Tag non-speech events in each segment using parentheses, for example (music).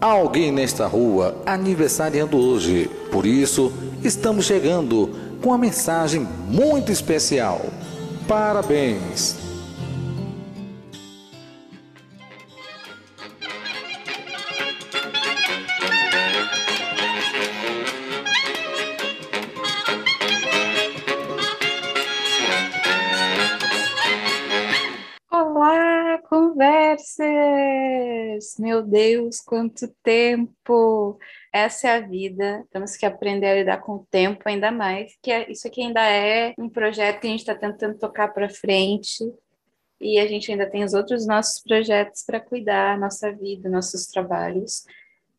alguém nesta rua aniversariando hoje. Por isso, estamos chegando com uma mensagem muito especial. Parabéns! Deus, quanto tempo! Essa é a vida. Temos que aprender a lidar com o tempo ainda mais, que é- isso aqui ainda é um projeto que a gente está tentando tocar para frente. E a gente ainda tem os outros nossos projetos para cuidar, nossa vida, nossos trabalhos.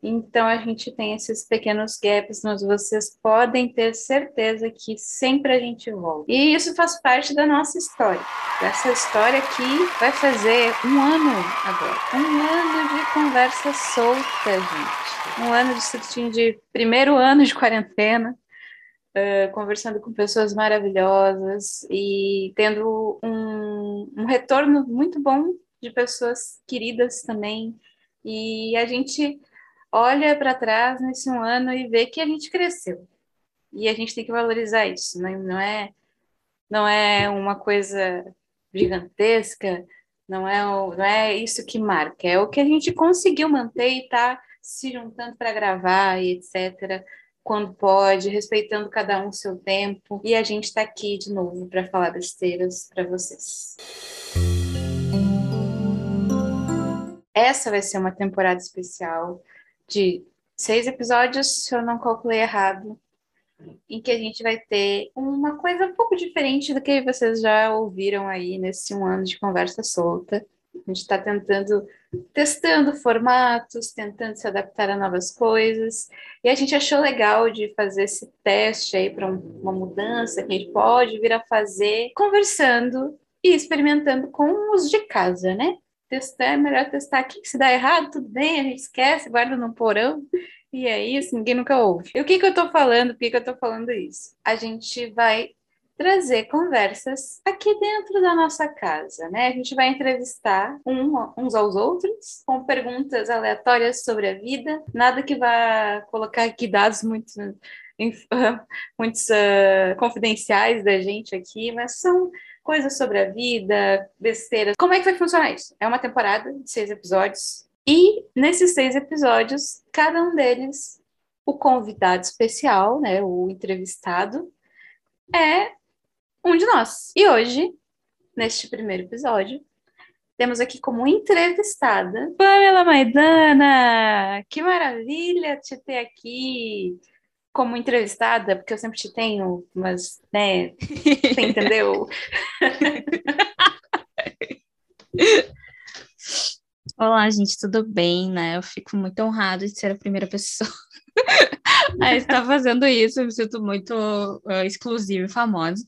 Então a gente tem esses pequenos gaps, mas vocês podem ter certeza que sempre a gente volta. E isso faz parte da nossa história. Essa história aqui vai fazer um ano agora. Um ano de conversa solta, gente. Um ano de surtinho de primeiro ano de quarentena. eh, conversando com pessoas maravilhosas e tendo um, um retorno muito bom de pessoas queridas também. E a gente olha para trás nesse um ano e vê que a gente cresceu. E a gente tem que valorizar isso, né? não é não é uma coisa gigantesca, não é, o- não é isso que marca, é o que a gente conseguiu manter e está se juntando para gravar e etc. Quando pode, respeitando cada um o seu tempo. E a gente está aqui de novo para falar besteiras para vocês. Essa vai ser uma temporada especial de seis episódios, se eu não calculei errado, em que a gente vai ter uma coisa um pouco diferente do que vocês já ouviram aí nesse um ano de conversa solta. A gente está tentando, testando formatos, tentando se adaptar a novas coisas, e a gente achou legal de fazer esse teste aí para uma mudança que a gente pode vir a fazer conversando e experimentando com os de casa, né? Testar é melhor testar aqui, se dá errado, tudo bem, a gente esquece, guarda no porão. E é isso, ninguém nunca ouve. E o que, que eu tô falando? Por que, que eu tô falando isso? A gente vai trazer conversas aqui dentro da nossa casa, né? A gente vai entrevistar um- uns aos outros com perguntas aleatórias sobre a vida, nada que vá colocar aqui dados muito, (laughs) muitos ah, confidenciais da gente aqui, mas são coisas sobre a vida, besteiras. Como é que vai funcionar isso? É uma temporada de seis episódios. E nesses seis episódios, cada um deles, o convidado especial, né, o entrevistado, é um de nós. E hoje, neste primeiro episódio, temos aqui como entrevistada Pamela Maidana. Que maravilha te ter aqui como entrevistada, porque eu sempre te tenho, mas, né, você entendeu? (laughs) Olá, gente, tudo bem, né? Eu fico muito honrada de ser a primeira pessoa (laughs) a estar fazendo isso. Eu me sinto muito uh, exclusiva e famosa.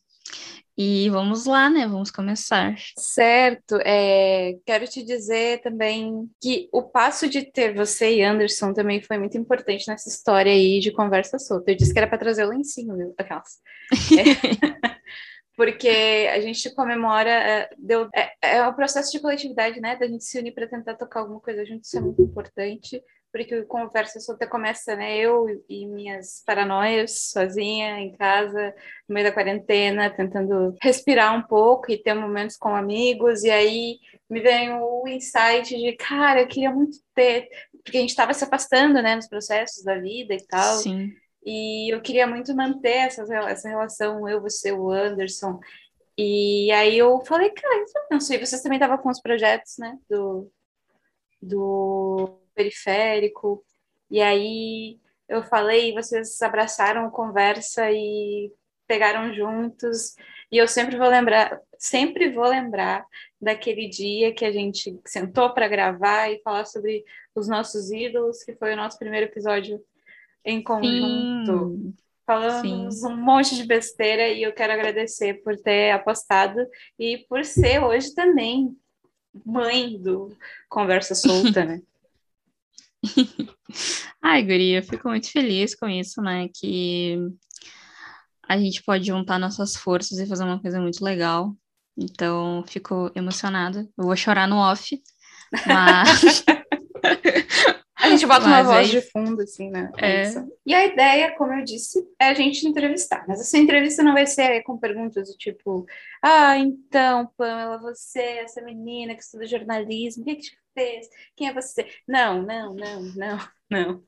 E vamos lá, né? Vamos começar. Certo, é, quero te dizer também que o passo de ter você e Anderson também foi muito importante nessa história aí de conversa solta. Eu disse que era para trazer o lencinho, viu? Aquelas. (laughs) É, (laughs) porque a gente comemora, é, deu, é, é o processo de coletividade, né? Da gente se unir para tentar tocar alguma coisa junto, isso é muito importante. Porque o conversa solta começa, né? Eu e minhas paranoias sozinha em casa, no meio da quarentena, tentando respirar um pouco e ter momentos com amigos, e aí me vem o insight de, cara, eu queria muito ter, porque a gente estava se afastando, né, nos processos da vida e tal, Sim. e eu queria muito manter essa, essa relação, eu, você, o Anderson, e aí eu falei, cara, não sei, vocês também estavam com os projetos, né, do, do periférico, e aí eu falei, vocês abraçaram a conversa e pegaram juntos, e eu sempre vou lembrar, sempre vou lembrar daquele dia que a gente sentou para gravar e falar sobre os nossos ídolos, que foi o nosso primeiro episódio em conjunto. Sim. Falamos um monte de besteira e eu quero agradecer por ter apostado e por ser hoje também mãe do Conversa Solta, né? (laughs) (laughs) Ai, guria, eu fico muito feliz com isso, né? Que a gente pode juntar nossas forças e fazer uma coisa muito legal. Então, fico emocionada. Eu vou chorar no off, mas, (laughs) A gente bota uma Mas voz aí- de fundo, assim, né? É. E a ideia, como eu disse, é a gente entrevistar. Mas essa entrevista não vai ser com perguntas do tipo: Ah, então, Pamela, você, essa menina que estuda jornalismo, o que, que te fez? Quem é você? Não, não, não, não, (laughs) não.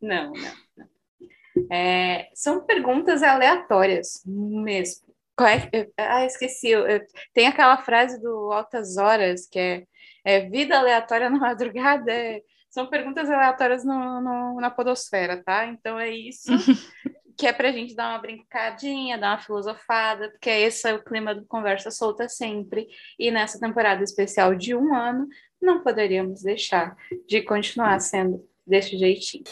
Não, não, não. É, são perguntas aleatórias mesmo. Qual é ah, esqueci. eu- eu- tem aquela frase do Altas Horas que é, é vida aleatória na (laughs) madrugada. é- são perguntas aleatórias no, no- na podosfera, tá? Então é isso (laughs) que é pra gente dar uma brincadinha, dar uma filosofada, porque esse é o clima do Conversa Solta sempre. E nessa temporada especial de um ano, não poderíamos deixar de continuar sendo desse jeitinho.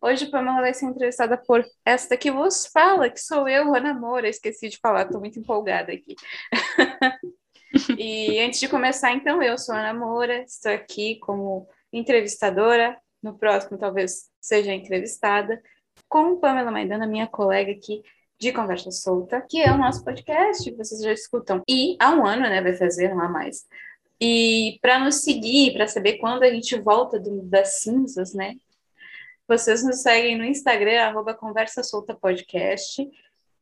Hoje Pamela vai ser entrevistada por esta que vos fala, que sou eu, Ana Moura. Esqueci de falar, estou muito empolgada aqui. (laughs) e antes de começar, então, eu sou Ana Moura, estou aqui como entrevistadora. No próximo, talvez seja entrevistada, com Pamela Maidana, minha colega aqui de Conversa Solta, que é o nosso podcast, vocês já escutam. E há um ano, né, vai fazer, não há mais. E para nos seguir, para saber quando a gente volta do- das cinzas, né? Vocês nos seguem no Instagram, arroba Conversa Solta Podcast,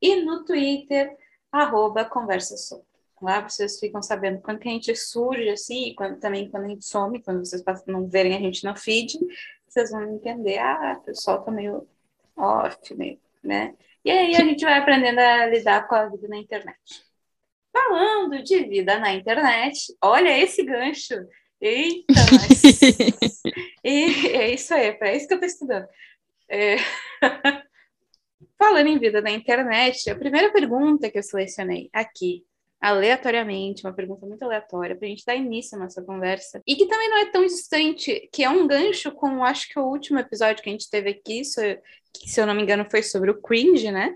e no Twitter, arroba Conversa Solta. Lá vocês ficam sabendo quando que a gente surge, assim, e quando, também quando a gente some, quando vocês passam- não verem a gente no feed, vocês vão entender, ah, o pessoal tá meio off, né? E aí a gente vai aprendendo a lidar com a vida na internet. Falando de vida na internet, olha esse gancho. Eita, mas... (laughs) E é isso aí, é para isso que eu estou estudando. É... (laughs) Falando em vida na internet, a primeira pergunta que eu selecionei aqui, aleatoriamente, uma pergunta muito aleatória, para a gente dar início à nossa conversa, e que também não é tão distante, que é um gancho com, acho que o último episódio que a gente teve aqui, se eu, que, se eu não me engano, foi sobre o cringe, né?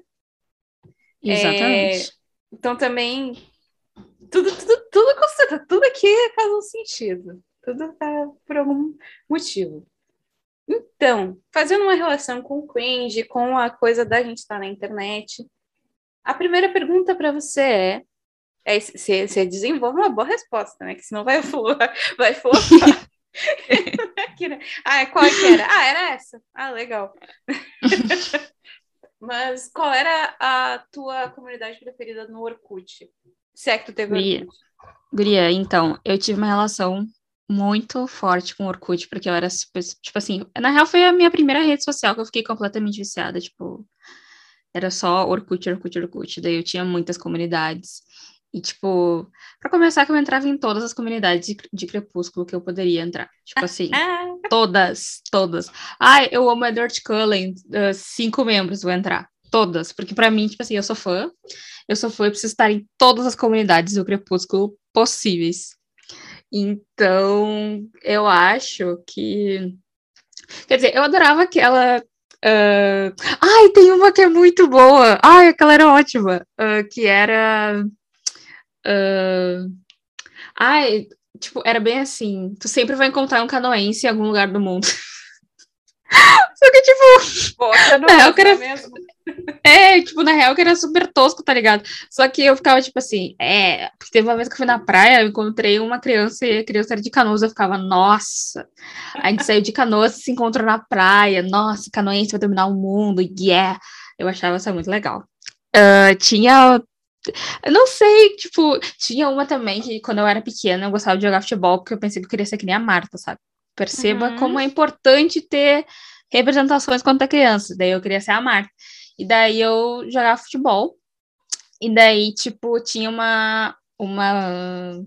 Exatamente. Então também tudo, tudo, tudo constata, tudo aqui faz um sentido. Tudo tá por algum motivo. Então, fazendo uma relação com o cringe, com a coisa da gente estar na internet, a primeira pergunta para você é, é você desenvolve uma boa resposta, né? Que senão vai flopar. (laughs) Vai flopar. (laughs) Aqui, (laughs) né? Ah, qual é que era? Ah, era essa. Ah, legal. Mas qual era a tua comunidade preferida no Orkut? Se é que tu teve Guria. Orkut. Guria, então, eu tive uma relação muito forte com o Orkut, porque eu era super, tipo assim, na real foi a minha primeira rede social que eu fiquei completamente viciada, tipo, era só Orkut, Orkut, Orkut, daí eu tinha muitas comunidades, e tipo, pra começar que eu entrava em todas as comunidades de, de Crepúsculo que eu poderia entrar, tipo assim, (laughs) Ah, todas, todas. Ai, eu amo Edward Cullen, uh, cinco membros vou entrar, todas, porque pra mim, tipo assim, eu sou fã, eu sou fã e preciso estar em todas as comunidades do Crepúsculo possíveis. Então, eu acho que. Quer dizer, eu adorava aquela. ah, Ai, tem uma que é muito boa! Ai, aquela era ótima! ah, que era. Ah, Ai, tipo, era bem assim: tu sempre vai encontrar um canoense em algum lugar do mundo. (laughs) Só que, tipo, não, É, eu quero- mesmo. é, tipo, na real que era super tosco, tá ligado? Só que eu ficava, tipo assim, é, porque teve uma vez que eu fui na praia, eu encontrei uma criança e a criança era de canoas, eu ficava, nossa, a gente saiu de canoas e se encontrou na praia, nossa, canoense vai dominar o mundo, yeah, eu achava isso muito legal. Ah, tinha, eu não sei, tipo, tinha uma também que quando eu era pequena eu gostava de jogar futebol, porque eu pensei que eu queria ser que nem a Marta, sabe? Perceba Uhum. como é importante ter representações quando é criança, daí eu queria ser a Marta. E daí eu jogava futebol. E daí, tipo, tinha uma, uma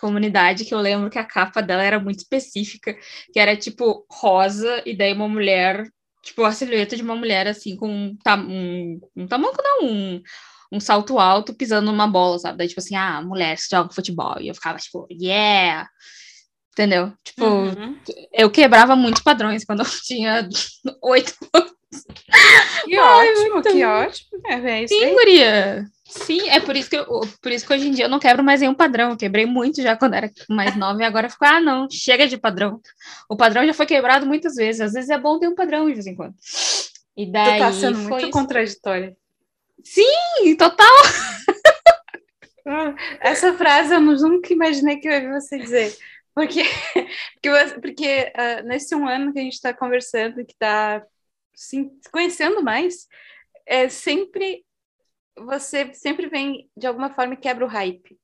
comunidade que eu lembro que a capa dela era muito específica, que era tipo rosa, e daí uma mulher, tipo, a silhueta de uma mulher assim, com um, tam um, um tamanco, não, um, um salto alto pisando numa bola, sabe? Daí, tipo assim, ah, mulher que joga futebol. E eu ficava, tipo, yeah! Entendeu? Tipo, Uhum. eu quebrava muitos padrões quando eu tinha (laughs) oito Que Ai, ótimo, muito que ótimo. É, é isso Sim, aí. guria. Sim, é por isso que eu, por isso que hoje em dia eu não quebro mais nenhum padrão. Eu quebrei muito já quando era mais nova e agora fico, ah, não, chega de padrão. O padrão já foi quebrado muitas vezes. Às vezes é bom ter um padrão de vez em quando. E Tu daí tá sendo foi muito isso. contraditória. Sim, total. Ah, Essa frase eu nunca imaginei que eu ia você dizer. Porque, (laughs) porque, porque uh, nesse um ano que a gente está conversando, que está se conhecendo mais, é sempre você sempre vem de alguma forma e quebra o hype.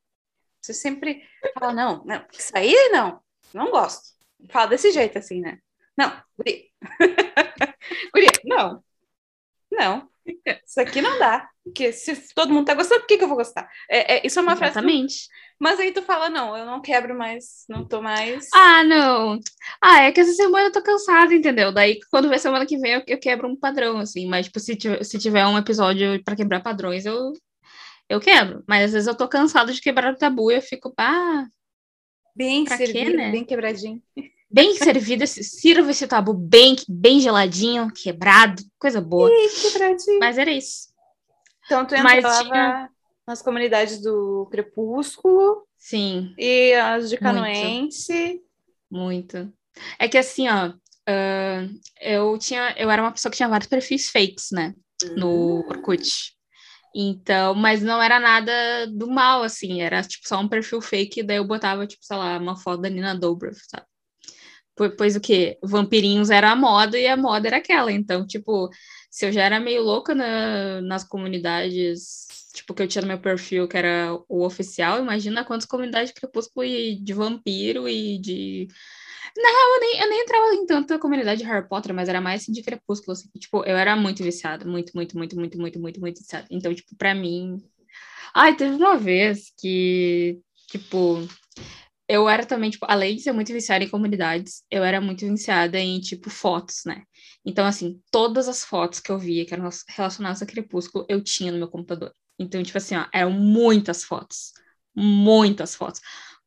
Você sempre fala, não, não, isso aí não, não gosto. Fala desse jeito assim, né? Não, Guri. (laughs) Guri, não. Não. Isso aqui não dá. Porque se todo mundo tá gostando, por que, que eu vou gostar? É, é isso é uma Exatamente. frase. Mas aí tu fala, não, eu não quebro mais, não tô mais. Ah, não. Ah, é que essa semana eu tô cansada, entendeu? Daí quando vem semana que vem eu, eu quebro um padrão, assim. Mas, tipo, se tiver, se tiver um episódio para quebrar padrões, eu, eu quebro. Mas às vezes eu tô cansada de quebrar o tabu e eu fico, ah. Bem servido, quê, né? bem quebradinho. Bem servido, sirva esse tabu bem, bem geladinho, quebrado, coisa boa. Ih, quebradinho. Mas era isso. Então tu entrava tinha... nas comunidades do Crepúsculo. Sim. E as de Canoense. Muito. Muito. É que assim, ó, uh, eu tinha, eu era uma pessoa que tinha vários perfis fakes, né? No uhum. Orkut. Então, mas não era nada do mal, assim, era tipo só um perfil fake, daí eu botava, tipo, sei lá, uma foto da Nina Dobrev, sabe? Pois o que? Vampirinhos era a moda e a moda era aquela. Então, tipo, se eu já era meio louca na, nas comunidades, tipo, que eu tinha no meu perfil, que era o oficial, imagina quantas comunidades de crepúsculo e de vampiro e de. Real, eu nem, eu nem entrava em tanta comunidade de Harry Potter, mas era mais assim, de crepúsculo, assim. Tipo, eu era muito viciada, muito, muito, muito, muito, muito, muito, muito viciada. Então, tipo, pra mim. Ai, teve uma vez que, tipo, eu era também, tipo, além de ser muito viciada em comunidades, eu era muito viciada em, tipo, fotos, né? Então, assim, todas as fotos que eu via que eram relacionadas a Crepúsculo, eu tinha no meu computador. Então, tipo assim, ó, eram muitas fotos. Muitas fotos.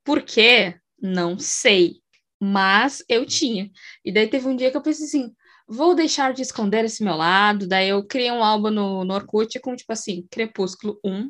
Por quê? Não sei. Mas eu tinha. E daí teve um dia que eu pensei assim, vou deixar de esconder esse meu lado. Daí eu criei um álbum no, no Orkut com, tipo assim, Crepúsculo 1,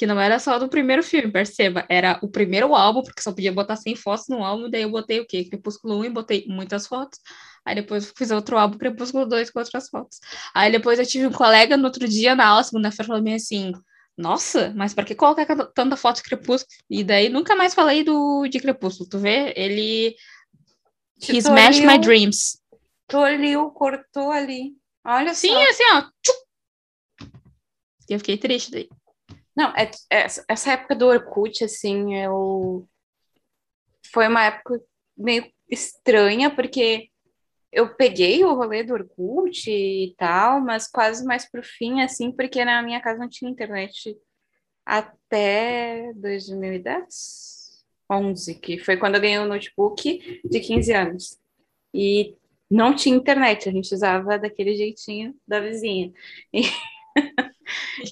que não era só do primeiro filme, perceba, era o primeiro álbum, porque só podia botar 100 fotos no álbum, daí eu botei o quê? Crepúsculo 1 e botei muitas fotos. Aí depois fiz outro álbum, Crepúsculo 2, com outras fotos. Aí depois eu tive um colega no outro dia, na aula, segunda-feira, falou assim: Nossa, mas para que colocar tanta foto de Crepúsculo? E daí nunca mais falei do, de Crepúsculo, tu vê? Ele. He smashed my dreams. Toliu, cortou ali. Olha Sim, só. Sim, assim, ó. E eu fiquei triste daí. Não, é, é, essa época do Orkut, assim, eu... foi uma época meio estranha, porque eu peguei o rolê do Orkut e tal, mas quase mais pro fim, assim, porque na minha casa não tinha internet até 2010, 11, que foi quando eu ganhei o um notebook de 15 anos. E não tinha internet, a gente usava daquele jeitinho da vizinha. E... (laughs)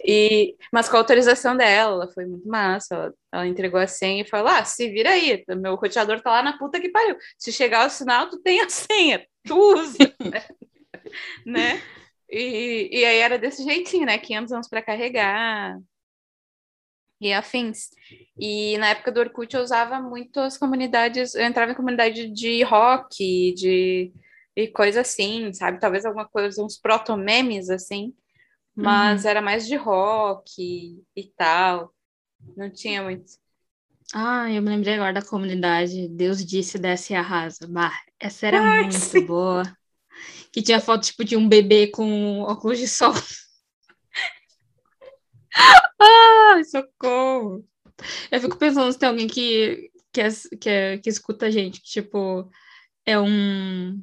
E, mas com a autorização dela, ela foi muito massa. Ela, ela, entregou a senha e falou: Ah, se vira aí, meu roteador tá lá na puta que pariu. Se chegar o sinal, tu tem a senha, tu usa. (laughs) né? E, e aí era desse jeitinho, né? 500 anos para carregar e afins. E na época do Orkut eu usava muito as comunidades, eu entrava em comunidade de rock, de e coisa assim, sabe? Talvez alguma coisa, uns proto-memes assim mas uhum. era mais de rock e tal. Não tinha muito. Ah, eu me lembrei agora da comunidade Deus disse, desce e arrasa. Bah, essa era Ai, muito sim. boa. Que tinha foto tipo de um bebê com óculos de sol. (laughs) Ai, socorro! Eu fico pensando se tem alguém que, que, que, que escuta a gente, que, tipo, é um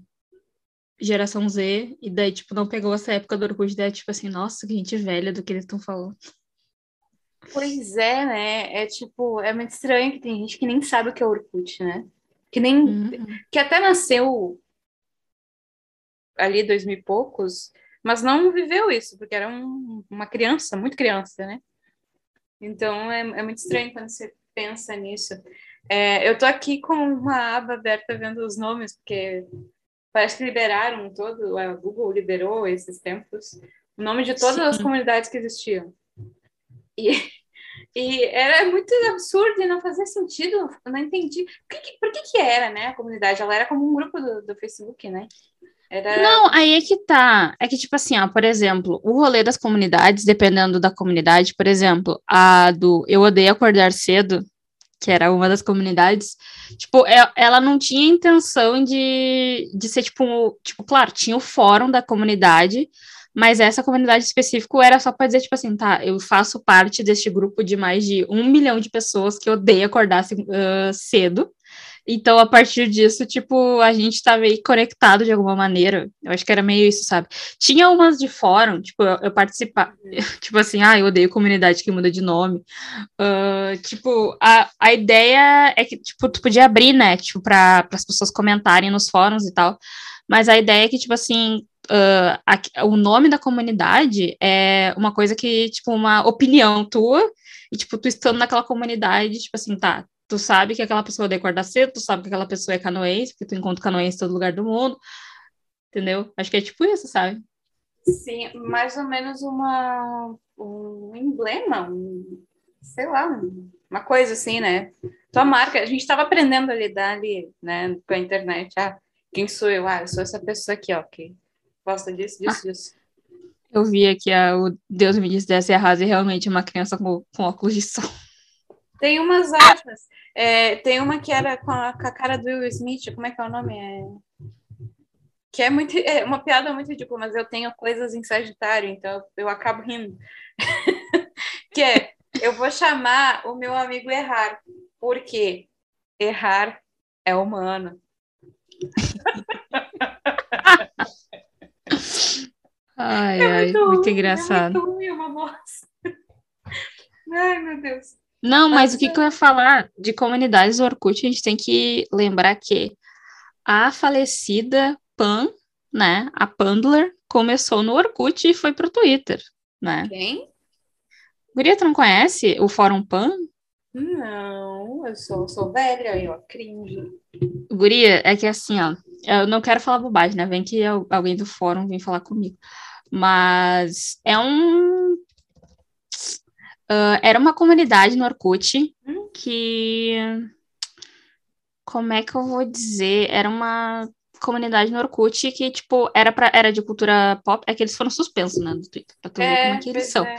geração Z, e daí, tipo, não pegou essa época do Orkut, daí, tipo assim, nossa, que gente velha do que eles estão falando. Pois é, né? É tipo, é muito estranho que tem gente que nem sabe o que é Orkut, né? Que nem. Uhum. Que até nasceu ali dois mil e poucos, mas não viveu isso, porque era um, uma criança, muito criança, né? Então é, é muito estranho quando você pensa nisso. É, eu tô aqui com uma aba aberta vendo os nomes, porque Parece que liberaram todo, a Google liberou esses tempos o nome de todas Sim. as comunidades que existiam. E, (laughs) e era muito absurdo e não fazia sentido, eu não entendi. Por que, por que, que era, né, a comunidade? Ela era como um grupo do, do Facebook, né? Era... Não, aí é que tá. É que, tipo assim, ó, por exemplo, o rolê das comunidades, dependendo da comunidade, por exemplo, a do Eu Odeio Acordar Cedo, que era uma das comunidades, tipo, é, ela não tinha intenção de, de ser, tipo, tipo, claro, tinha o fórum da comunidade, mas essa comunidade específica era só para dizer, tipo assim, tá, eu faço parte deste grupo de mais de um milhão de pessoas que odeia acordar uh, cedo. Então, a partir disso, tipo, a gente tá meio conectado de alguma maneira. Eu acho que era meio isso, sabe? Tinha umas de fórum, tipo, eu, eu participava, (laughs) tipo assim, ah, eu odeio comunidade que muda de nome. Uh, tipo, a, a ideia é que, tipo, tu podia abrir, né, tipo, para as pessoas comentarem nos fóruns e tal. Mas a ideia é que, tipo assim, uh, a, o nome da comunidade é uma coisa que, tipo, uma opinião tua, e, tipo, tu estando naquela comunidade, tipo assim, tá, tu sabe que aquela pessoa odeia acordar cedo, tu sabe que aquela pessoa é canoense, porque tu encontra canoense em todo lugar do mundo, entendeu? Acho que é tipo isso, sabe? Sim, mais ou menos uma, um emblema, um, sei lá, uma coisa assim, né? Tua marca, a gente estava aprendendo a lidar ali, né, com a internet. Ah, quem sou eu? Ah, eu sou essa pessoa aqui, ó, que gosta disso, disso, ah. disso. Eu vi aqui a, o Deus me disse dessa errada e realmente uma criança com, com óculos de sol. Tem umas outras. É, tem uma que era com a, com a, cara do Will Smith, como é que é o nome? É... Que é, muito, é uma piada muito ridícula, mas eu tenho coisas em Sagitário, então eu acabo rindo. (laughs) que é, eu vou chamar o meu amigo Errar, porque errar é humano. (laughs) ai, é ai, muito, muito engraçado. É muito ruim, uma bosta. (laughs) Ai, meu Deus. Não, mas, o que, que eu ia falar de comunidades do Orkut, a gente tem que lembrar que a falecida Pan, né, a Pandler, começou no Orkut e foi pro Twitter, né? Quem? Guria, tu não conhece o Fórum Pan? Não, eu sou, sou velha, eu cringe. Guria, é que assim, ó, eu não quero falar bobagem, né? Vem que alguém do fórum vem falar comigo. Mas é um Uh, era uma comunidade no Orkut hum. que. Como é que eu vou dizer? Era uma comunidade no Orkut que, tipo, era, pra, era de cultura pop. É que eles foram suspensos, né, no Twitter, pra tu é, ver como é que eles são. É.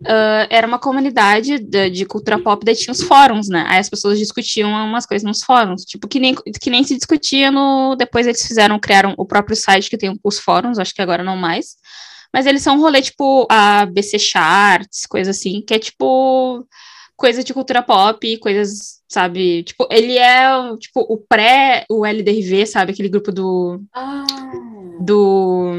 Uh, era uma comunidade de, de, cultura pop, daí tinha os fóruns, né? Aí as pessoas discutiam umas coisas nos fóruns, tipo, que nem, que nem se discutia no. Depois eles fizeram, criaram o próprio site que tem os fóruns, acho que agora não mais. Mas eles são um rolê, tipo, a BC Charts, coisa assim, que é tipo coisa de cultura pop, coisas, sabe? Tipo, ele é tipo o pré, o LDRV, sabe? Aquele grupo do. Ah. Do.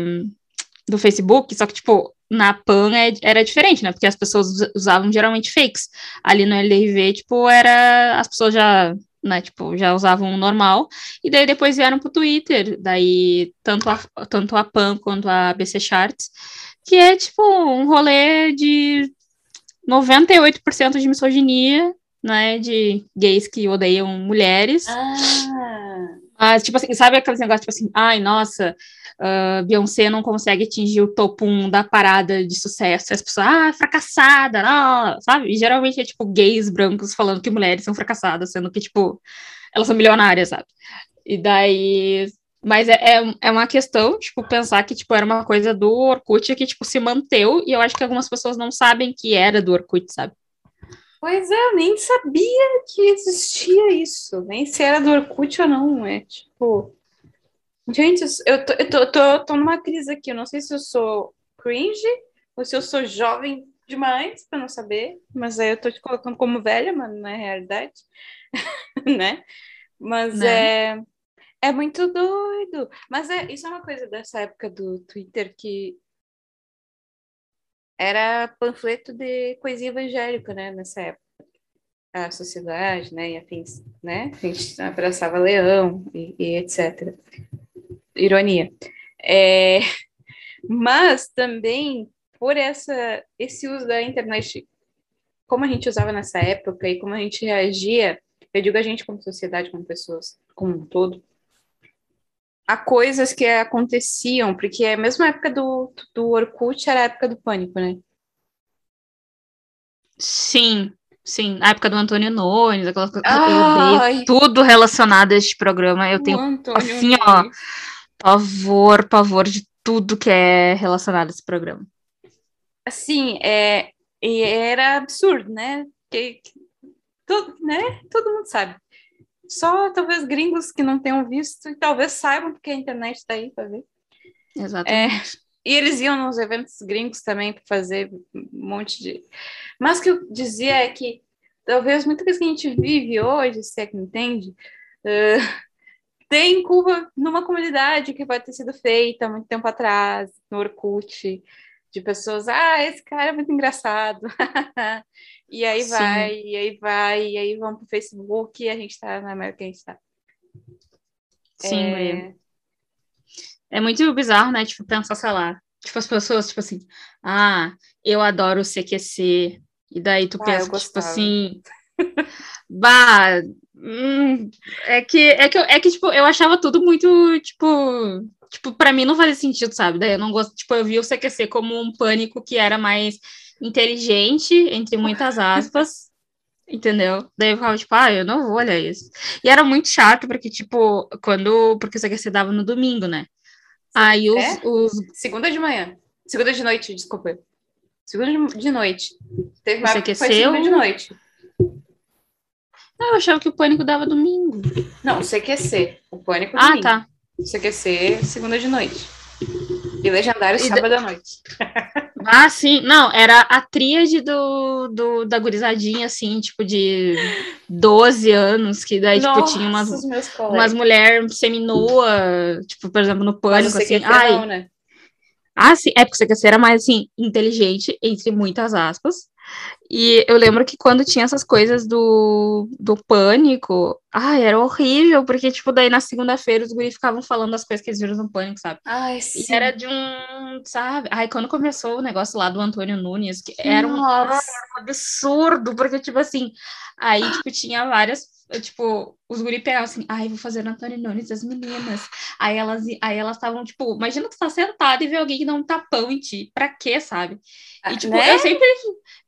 Do Facebook, só que, tipo, na PAN é, era diferente, né? Porque as pessoas usavam geralmente fakes. Ali no LDRV, tipo, era. As pessoas já né, tipo, já usavam o normal, e daí depois vieram pro Twitter, daí tanto a, tanto a PAN quanto a BC Charts, que é, tipo, um rolê de 98% de misoginia, né, de gays que odeiam mulheres. Ah. Mas, tipo assim, sabe aquele negócio, tipo assim, ai, nossa, uh, Beyoncé não consegue atingir o topo 1 da parada de sucesso. As pessoas, ah, fracassada, não, sabe? E geralmente é tipo gays brancos falando que mulheres são fracassadas, sendo que, tipo, elas são milionárias, sabe? E daí. Mas é, é, é uma questão, tipo, pensar que, tipo, era uma coisa do Orkut que, tipo, se manteu, e eu acho que algumas pessoas não sabem que era do Orkut, sabe? Pois é, eu nem sabia que existia isso, nem se era do Orkut ou não, é tipo... Gente, eu tô, eu tô, tô, tô numa crise aqui. Eu não sei se eu sou cringe ou se eu sou jovem demais para não saber. Mas aí eu tô te colocando como velha, mas não é realidade. (laughs) né? Mas né? é. É muito doido. Mas é, isso é uma coisa dessa época do Twitter que era panfleto de coisinha evangélica, né? Nessa época. A sociedade, né? E afins, né? A gente abraçava leão e, e etc ironia. É, mas também por essa esse uso da internet, como a gente usava nessa época e como a gente reagia, eu digo a gente como sociedade, como pessoas, como um todo, a coisas que aconteciam, porque a mesma época do, do Orkut era a época do pânico, né? Sim, sim. A época do Antônio Nunes, aquela coisa. Eu odeio tudo relacionado a este programa. Eu tenho, assim, Nunes. ó pavor, pavor de tudo que é relacionado a esse programa. Assim, é, era absurdo, né? Que, todo, né? Todo mundo sabe. Só talvez gringos que não tenham visto e talvez saibam porque a internet está aí para ver. Exatamente. É, e eles iam nos eventos gringos também para fazer um monte de. Mas o que eu dizia é que talvez muita coisa que a gente vive hoje, se é que entende, uh, tem curva numa comunidade que pode ter sido feita muito tempo atrás, no Orkut, de pessoas, ah, esse cara é muito engraçado. (laughs) e aí Sim. vai, e aí vai, e aí vamos pro Facebook e a gente tá na América que a gente tá. Sim, é... é muito bizarro, né? Tipo, pensar, sei lá, tipo, as pessoas, tipo assim, ah, eu adoro o CQC, e daí tu ah, pensa, que, tipo assim, bah, hum, é que, é que, é que, tipo, eu achava tudo muito, tipo, tipo, para mim não fazia sentido, sabe? Daí eu não gosto, tipo, eu vi o CQC como um pânico que era mais inteligente, entre muitas aspas, (laughs) entendeu? Daí eu ficava, tipo, ah, eu não vou olhar isso. E era muito chato, porque, tipo, quando, porque o CQC dava no domingo, né? Aí os, é? os... Segunda de manhã. Segunda de noite, desculpa. Segunda de noite. Teve uma CQC foi segunda de noite. Ah, eu achava que o pânico dava domingo. Não, o CQC. O pânico ah, domingo. Ah, tá. CQC, segunda de noite. E Legendário, e sábado à noite. (laughs) Ah, sim. Não, era a tríade do, do, da gurizadinha, assim, tipo, de 12 anos, que daí, Nossa, tipo, tinha umas, umas mulheres seminua, tipo, por exemplo, no pânico, assim. Ai, não, né? Ah, sim, é porque o CQC era mais, assim, inteligente, entre muitas aspas. E eu lembro que quando tinha essas coisas do, do pânico, ai, era horrível, porque, tipo, daí na segunda-feira os guris ficavam falando das coisas que eles viram no pânico, sabe? Ai, sim. E era de um, sabe? Ai, quando começou o negócio lá do Antônio Nunes, que era um, era um absurdo, porque, tipo assim, aí, tipo, tinha várias tipo, os guri pegavam assim, ai, vou fazer o Antônio Nunes das meninas. Aí elas aí elas estavam, tipo, imagina tu tá sentada e ver alguém que dá um tapão em ti. Pra quê, sabe? E, ah, tipo, né? eu sempre.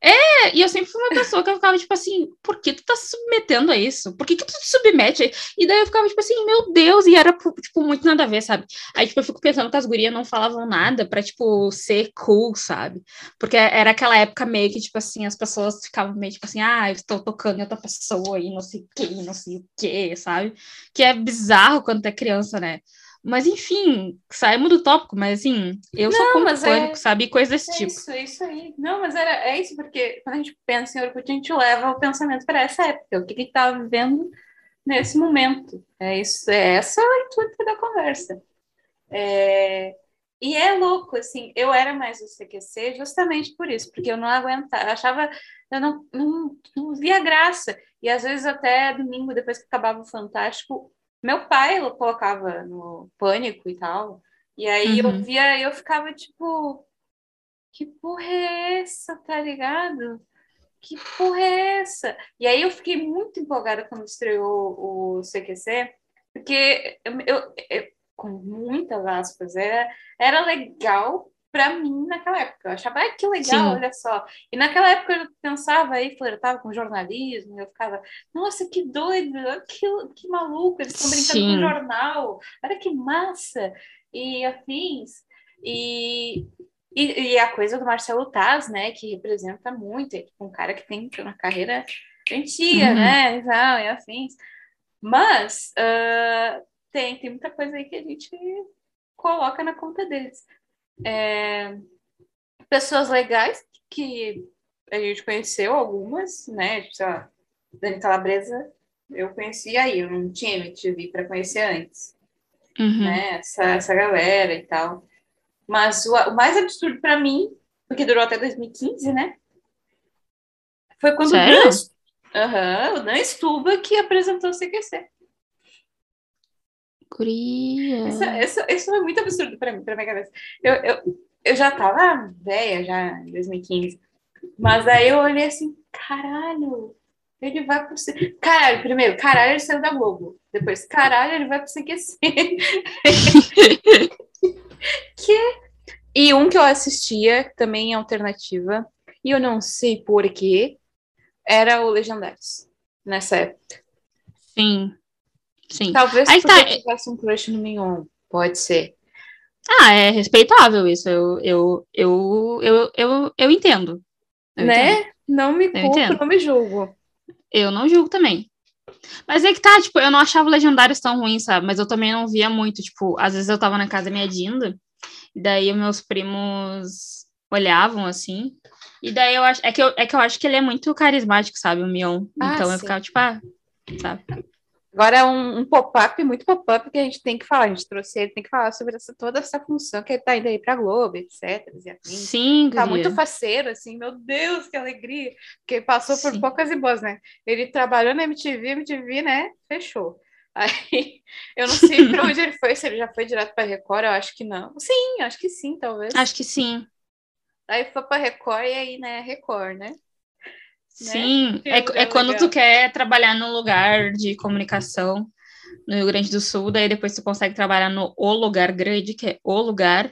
É, e eu sempre fui uma pessoa que eu ficava, tipo assim, por que tu tá se submetendo a isso? Por que, que tu te submete? E daí eu ficava, tipo assim, meu Deus, e era, tipo, muito nada a ver, sabe? Aí, tipo, eu fico pensando que as gurias não falavam nada pra, tipo, ser cool, sabe? Porque era aquela época meio que, tipo assim, as pessoas ficavam meio, tipo assim, ah, eu estou tocando em outra pessoa e não sei o que, não sei o que, sabe? Que é bizarro quando é criança, né? Mas enfim, saímos do tópico, mas assim, eu não, sou contra pânico, é... sabe? Coisas desse é tipo. Isso, é isso aí. Não, mas era, é isso, porque quando a gente pensa em Orkut, a gente leva o pensamento para essa época, o que a gente estava vivendo nesse momento. É isso, é essa a intuito da conversa. É... E é louco, assim, eu era mais do CQC justamente por isso, porque eu não aguentava, achava, eu não, não, não via graça. E às vezes até domingo, depois que acabava o Fantástico, meu pai colocava no pânico e tal. E aí uhum. eu via, eu ficava tipo, que porra é essa, tá ligado? Que porra é essa? E aí eu fiquei muito empolgada quando estreou o CQC, porque eu, eu, eu com muitas aspas, era, era legal para mim naquela época. Eu achava, ai, que legal, Sim. olha só. E naquela época eu pensava aí, flertava com jornalismo, eu ficava, nossa, que doido, que, que maluco, eles estão brincando Sim. com jornal, olha que massa, e afins. E, e, e, a coisa do Marcelo Taz, né, que representa muito, é tipo um cara que tem uma carreira antiga, uhum. né, e tal, e afins. Mas uh, tem, tem muita coisa aí que a gente coloca na conta deles é, pessoas legais que a gente conheceu algumas, né? Tipo, sei lá, Dani Calabresa, eu conheci aí, eu não tinha MTV para conhecer antes, uhum. né? Essa, essa galera e tal. Mas o, o mais absurdo para mim, porque durou até 2015, né? Foi quando Sério? o Dan, uhum, o Dan Stuba que apresentou o CQC. Guria. Isso, isso, isso é muito absurdo para mim, para minha cabeça. Eu, eu, eu já tava velha já em 2015. Mas aí eu olhei assim, caralho, ele vai pro Caralho, primeiro, caralho, ele saiu da Globo. Depois, caralho, ele vai pro CQC. (laughs) que... E um que eu assistia, também é alternativa, e eu não sei porquê, era o Legendários, nessa época. Sim. Sim. Talvez Aí porque tá... tivesse um crush no Mignon, pode ser. Ah, é respeitável isso. Eu, eu, eu, eu, eu, eu entendo. Eu né? Entendo. Não me culpo, não me julgo. Eu não julgo também. Mas é que tá, tipo, eu não achava legendários tão ruins, sabe? Mas eu também não via muito, tipo, às vezes eu tava na casa medindo, e daí meus primos olhavam assim. E daí eu acho. É que eu, é que eu acho que ele é muito carismático, sabe? O Mion. Ah, então eu sim. ficava, tipo, ah, sabe? Agora é um, um pop-up, muito pop-up, que a gente tem que falar. A gente trouxe ele, tem que falar sobre essa, toda essa função que ele tá indo aí pra Globo, etc. Afins. Sim, Tá guria. muito faceiro, assim, meu Deus, que alegria. Porque passou por Sim. poucas e boas, né? Ele trabalhou na MTV, MTV, né? Fechou. (laughs) Aí, eu não sei pra onde ele foi, se ele já foi direto pra Record, eu acho que não. Sim, acho que sim, talvez. Acho que sim. Aí foi pra Record e aí, né, Record, né? Sim, Que é, lugar é quando tu quer trabalhar num lugar de comunicação no Rio Grande do Sul, daí depois tu consegue trabalhar no O Lugar Grande, que é o lugar,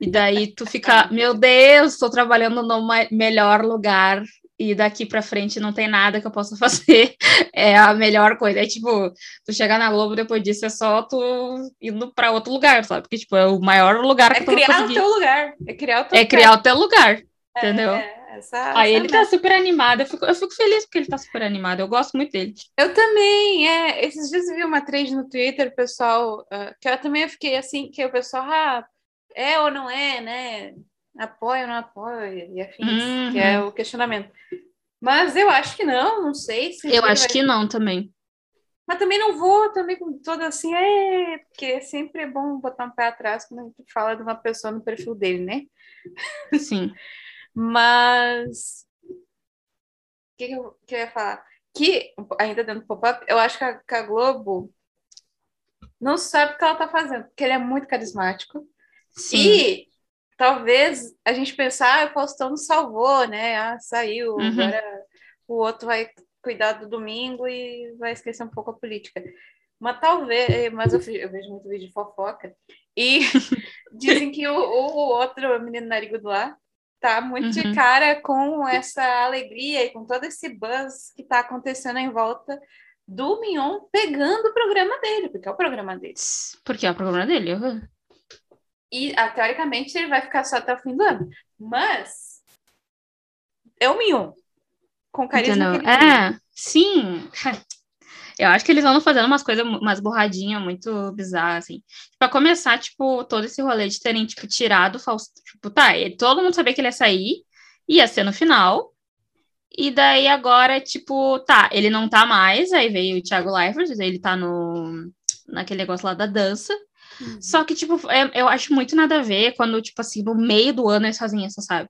e daí tu (laughs) fica, meu Deus, estou trabalhando no melhor lugar, e daqui pra frente não tem nada que eu possa (laughs) fazer, é a melhor coisa. É tipo, tu chegar na Globo depois disso é só tu indo pra outro lugar, sabe? Porque, tipo, é o maior lugar que É tu vai criar o teu lugar. É criar o teu É criar o teu lugar, entendeu? É, essa, Aí essa ele tá super animado. Eu fico, eu fico feliz porque ele tá super animado. Eu gosto muito dele. Eu também, é. Esses dias eu vi uma trend no Twitter, pessoal, ah, que eu também fiquei assim, que o pessoal, ah, é ou não é, né? Apoia ou não apoia, e afins, Uhum. que é o questionamento. Mas eu acho que não, não sei se. Eu acho vai- que não também. Mas também não vou também com toda assim, é, porque sempre é bom botar um pé atrás quando a gente fala de uma pessoa no perfil dele, né? Sim. (laughs) Mas. O que, que, eu, que eu ia falar? Que, ainda dentro do pop-up, eu acho que a, que a Globo não sabe o que ela tá fazendo, porque ele é muito carismático. Sim. E talvez a gente pensar, ah, o Faustão nos salvou, né? Ah, saiu, Uhum. agora o outro vai cuidar do domingo e vai esquecer um pouco a política. Mas talvez, mas eu, eu vejo muito vídeo de fofoca. E (laughs) dizem que o, o outro o menino narigudo lá tá muito de Uhum. cara com essa alegria e com todo esse buzz que tá acontecendo em volta do Mignon pegando o programa dele, porque é o programa dele. Porque é o programa dele. uhum. E ah, teoricamente ele vai ficar só até o fim do ano. Mas é o Mignon. Com carisma Entendeu? É, sim. Eu acho que eles andam fazendo umas coisas, umas borradinhas muito bizarras, assim. Pra começar, tipo, todo esse rolê de terem, tipo, tirado o Faustão. Tipo, tá, todo mundo sabia que ele ia sair, ia ser no final. E daí agora, tipo, tá, ele não tá mais, aí veio o Thiago Leifert, ele tá no naquele negócio lá da dança. Uhum. Só que, tipo, é- eu acho muito nada a ver quando, tipo assim, no meio do ano eles fazem isso, sabe?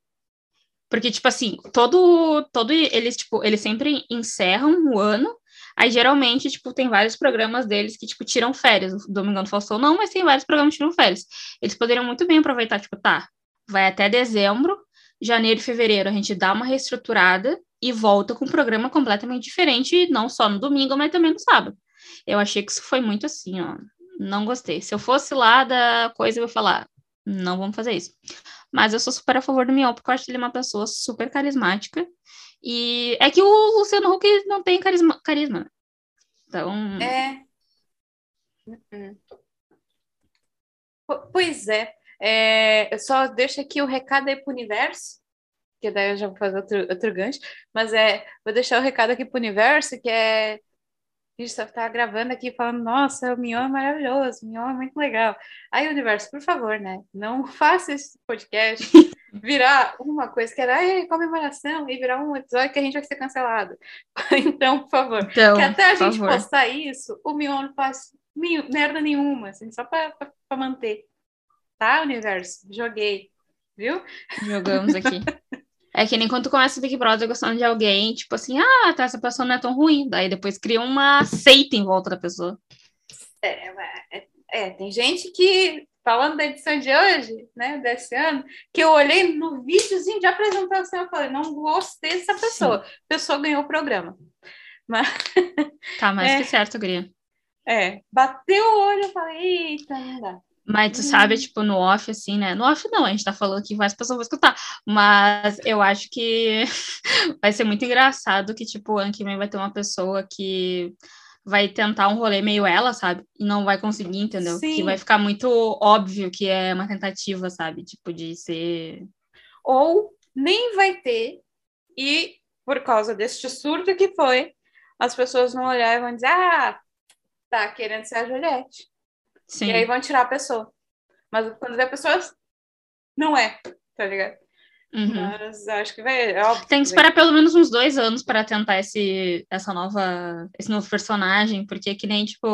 Porque, tipo assim, todo, todo eles, tipo, eles sempre encerram o ano, aí geralmente, tipo, tem vários programas deles que, tipo, tiram férias. O Domingão do Faustão não, mas tem vários programas que tiram férias. Eles poderiam muito bem aproveitar, tipo, tá, vai até dezembro, janeiro e fevereiro a gente dá uma reestruturada e volta com um programa completamente diferente, não só no domingo, mas também no sábado. Eu achei que isso foi muito assim, ó. Não gostei. Se eu fosse lá da coisa, eu ia falar, não vamos fazer isso. Mas eu sou super a favor do Mion, porque eu acho ele uma pessoa super carismática. E é que o Luciano Huck não tem carisma, carisma. né? Então, É. Uhum. Po- Pois é. é. Eu só deixo aqui o recado aí pro universo, que daí eu já vou fazer outro, outro gancho, mas é, vou deixar o recado aqui pro universo, que é. A gente só tá gravando aqui falando, nossa, o Mion é maravilhoso, o Mion é muito legal. Aí, universo, por favor, né? Não (laughs) faça esse podcast virar uma coisa que era "Ai, comemoração e virar um episódio que a gente vai ser cancelado. (laughs) Então, por favor. então Que até a gente favor. postar isso, o Mion não faz merda nenhuma, assim, só pra manter. Tá, universo? Joguei. Viu? Jogamos aqui. (laughs) É que nem quando começa o Big Brother gostando de alguém, tipo assim, ah, tá, essa pessoa não é tão ruim. Daí depois cria uma seita em volta da pessoa. É, é, é, tem gente que, falando da edição de hoje, né, desse ano, que eu olhei no videozinho de apresentação, eu falei, não gostei dessa pessoa. A pessoa ganhou o programa. (laughs) Tá mais É. que certo, Gria. É, bateu o olho, eu falei, eita, não dá. Mas tu Hum. sabe, tipo, no off, assim, né? No off não, a gente tá falando que várias pessoas vão escutar. Mas eu acho que (laughs) vai ser muito engraçado que, tipo, ano que vem vai ter uma pessoa que vai tentar um rolê meio ela, sabe? E não vai conseguir, entendeu? Sim. Que vai ficar muito óbvio que é uma tentativa, sabe? Tipo, de ser. ou nem vai ter, e por causa deste surto que foi, as pessoas vão olhar e vão dizer, ah, tá querendo ser a Juliette. Sim. E aí vão tirar a pessoa. Mas quando vê a pessoa, não é, tá ligado? Uhum. Mas acho que vai. É óbvio Tem que esperar pelo menos uns dois anos para tentar esse, essa nova, esse novo personagem, porque que nem, tipo,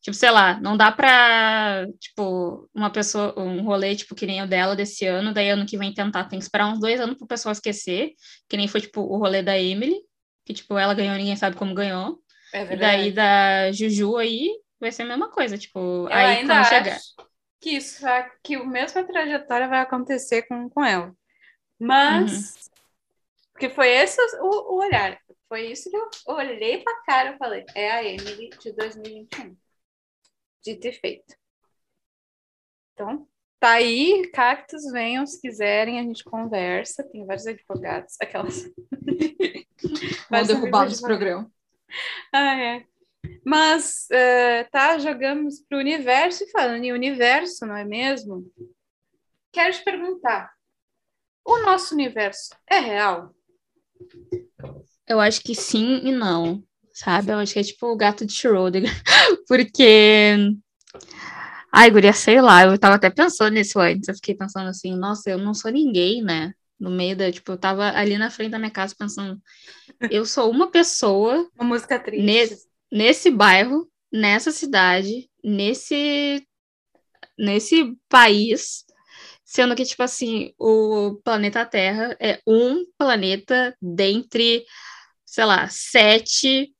tipo, sei lá, não dá pra, tipo, uma pessoa, um rolê, tipo, que nem o dela desse ano, daí ano que vem tentar, tem que esperar uns dois anos pro pessoal esquecer, que nem foi, tipo, o rolê da Emily, que, tipo, ela ganhou, ninguém sabe como ganhou, É e daí da Juju aí, vai ser a mesma coisa, tipo, Eu aí quando acho chegar. que isso que a mesma trajetória vai acontecer com, com ela. Mas Uhum. porque foi esse o, o olhar. Foi isso que eu olhei pra cara e falei, é a Emily de 2021. Dito e feito. Então, tá aí, cactos, venham se quiserem, a gente conversa. Tem vários advogados, aquelas. (laughs) Vão derrubar os programas. Ah, é. Mas, eh, tá, jogamos para o universo e falando em universo, não é mesmo? Quero te perguntar: o nosso universo é real? Eu acho que sim e não, sabe? Eu acho que é tipo o gato de Schrödinger. (laughs) Porque. Ai, guria, sei lá, eu tava até pensando nisso antes. Eu fiquei pensando assim, nossa, eu não sou ninguém, né? No meio da. Tipo, eu tava ali na frente da minha casa pensando, eu sou uma pessoa (laughs) Uma música triste. Nesse- nesse bairro, nessa cidade, nesse. nesse país. Sendo que, tipo assim, o planeta Terra é um planeta dentre, sei lá, sete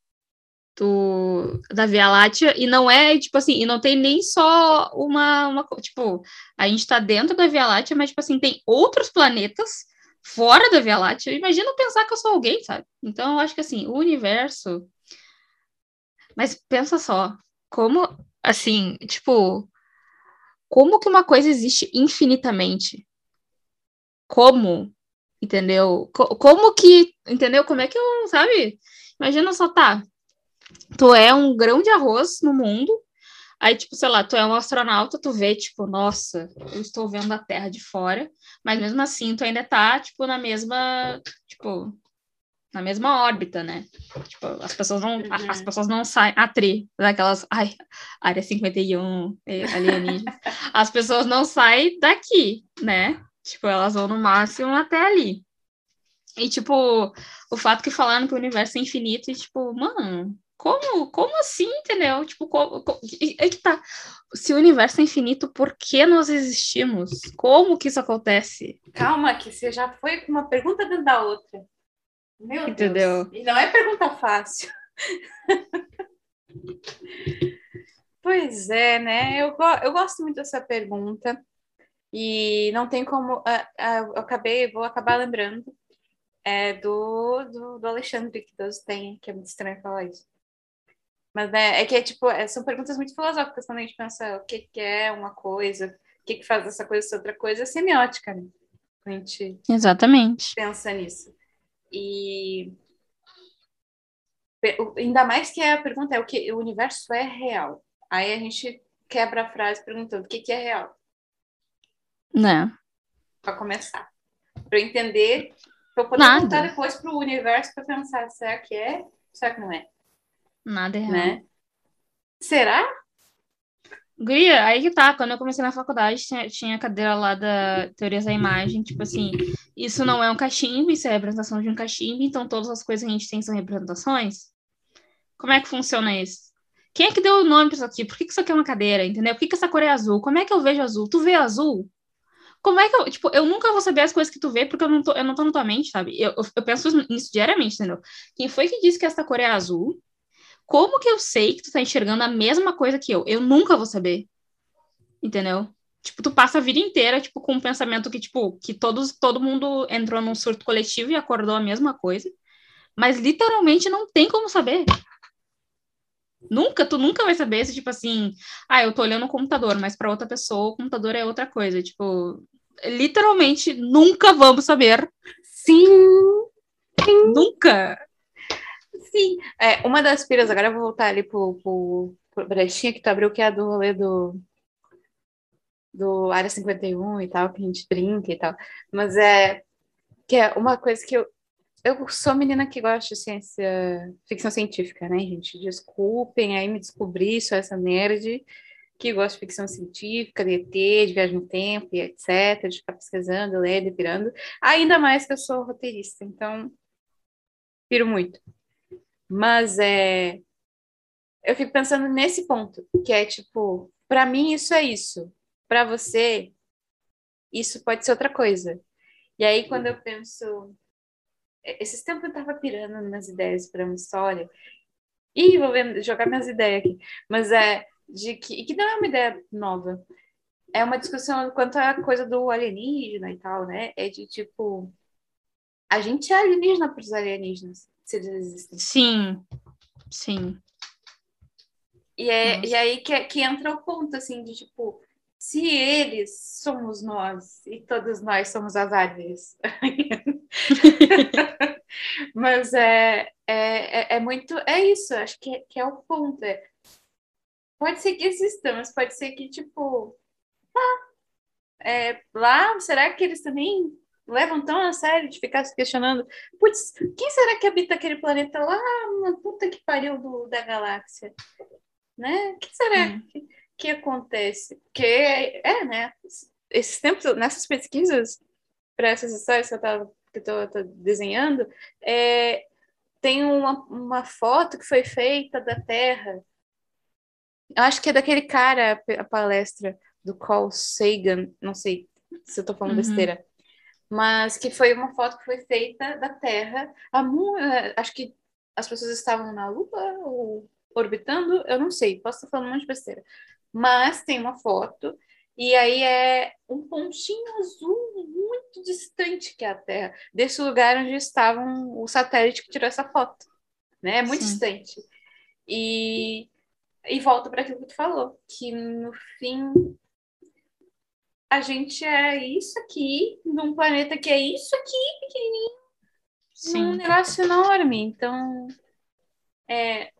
do, da Via Láctea, e não é, tipo assim, e não tem nem só uma, uma tipo, a gente tá dentro da Via Láctea, mas, tipo assim, tem outros planetas fora da Via Láctea. Imagina pensar que eu sou alguém, sabe? Então, eu acho que, assim, o universo... Mas pensa só, como, assim, tipo, como que uma coisa existe infinitamente? Como? Entendeu? Co- como que, entendeu? Como é que eu, sabe? Imagina só, tá, tu é um grão de arroz no mundo, aí, tipo, sei lá, tu é um astronauta, tu vê, tipo, nossa, eu estou vendo a Terra de fora, mas mesmo assim tu ainda tá, tipo, na mesma, tipo, na mesma órbita, né? Tipo, as pessoas não, Uhum. as pessoas não saem, a tri, daquelas, ai, área 51, eh, alienígenas, as pessoas não saem daqui, né? Tipo, elas vão no máximo até ali. E, tipo, o fato que falaram que o universo é infinito, e, tipo, mano, como, como assim, entendeu? Tipo, como, co- e- é que tá. Se o universo é infinito, por que nós existimos? Como que isso acontece? Calma, que você já foi com uma pergunta dentro da outra. Meu Entendeu? Deus. E não é pergunta fácil. (laughs) pois é, né? Eu, go- eu gosto muito dessa pergunta. E não tem como. ah, ah, eu acabei, vou acabar lembrando é, do, do, do Alexandre que Deus tem, que é muito estranho falar isso. Mas né, é que é, tipo, é, são perguntas muito filosóficas quando a gente pensa o que, que é uma coisa, o que, que faz essa coisa ser outra coisa, é semiótica, né? A gente Exatamente. pensa nisso. E ainda mais que a pergunta é o que o universo é real. Aí a gente quebra a frase perguntando o que, que é real, Né? para começar. Para entender, para poder Nada. voltar depois para o universo para pensar, será que é? Será que não é? Nada é real. Né? Será? Guria, aí que tá. Quando eu comecei na faculdade, tinha, tinha cadeira lá da teorias da imagem, tipo assim, isso não é um cachimbo, isso é a representação de um cachimbo, então todas as coisas que a gente tem são representações? Como é que funciona isso? Quem é que deu o nome pra isso aqui? Por que, que isso aqui é uma cadeira, entendeu? Por que, que essa cor é azul? Como é que eu vejo azul? Tu vê azul? Como é que eu, tipo, eu nunca vou saber as coisas que tu vê porque eu não tô, eu não tô na tua mente, sabe? Eu, eu, eu penso nisso diariamente, entendeu? Quem foi que disse que essa cor é azul? Como que eu sei que tu tá enxergando a mesma coisa que eu? Eu nunca vou saber. Entendeu? Tipo, tu passa a vida inteira, tipo, com um pensamento que, tipo, que todos, todo mundo entrou num surto coletivo e acordou a mesma coisa. Mas literalmente não tem como saber. Nunca, tu nunca vai saber se, tipo assim, ah, eu tô olhando o computador, mas para outra pessoa o computador é outra coisa. Tipo, literalmente nunca vamos saber. Sim, Nunca. Sim. É, uma das piras, agora eu vou voltar ali pro, pro, pro brechinha que tu abriu, que é a do rolê do, do Área 51 e tal, que a gente brinca e tal. Mas é que é uma coisa que eu, eu sou menina que gosta de ciência, ficção científica, né, gente? Desculpem aí me descobrir, sou essa nerd que gosta de ficção científica, de ET, de viagem no tempo e etc, de ficar pesquisando, lendo, pirando. Ainda mais que eu sou roteirista, então piro muito. Mas é eu fico pensando nesse ponto, que é tipo, para mim isso é isso. Para você isso pode ser outra coisa. E aí quando eu penso esses tempos eu tava pirando nas ideias para uma história. E vou jogar minhas ideias aqui. Mas é de que, que não é uma ideia nova. É uma discussão quanto à coisa do alienígena e tal, né? É de tipo. A gente é alienígena para os alienígenas, se eles existem. Sim, sim. E, é, e aí que, que entra o ponto, assim, de tipo, se eles somos nós e todos nós somos as árvores. (laughs) Mas é, é, é, é, muito. É isso, acho que, é, que é o ponto. É, pode ser que exista, mas pode ser que, tipo. Ah, é, lá, será que eles também levam tão a sério de ficar se questionando? Putz, quem será que habita aquele planeta lá na puta que pariu do, da galáxia? Né? O que será hum. que, que acontece? Porque, é, né? Esses tempos, nessas pesquisas, para essas histórias que eu estava que eu tô, desenhando, é, tem uma, uma foto que foi feita da Terra. Eu acho que é daquele cara, a palestra do Carl Sagan, não sei se eu estou falando uhum. besteira, mas que foi uma foto que foi feita da Terra. A, é, acho que as pessoas estavam na Lua ou orbitando, eu não sei, posso estar falando um monte de besteira. Mas tem uma foto e aí é um pontinho azul muito distante que é a Terra, desse lugar onde estava o satélite que tirou essa foto, né? É muito Sim. distante. E, e volta para aquilo que tu falou, que no fim a gente é isso aqui, num planeta que é isso aqui, pequenininho, Sim. num negócio enorme. Então, é,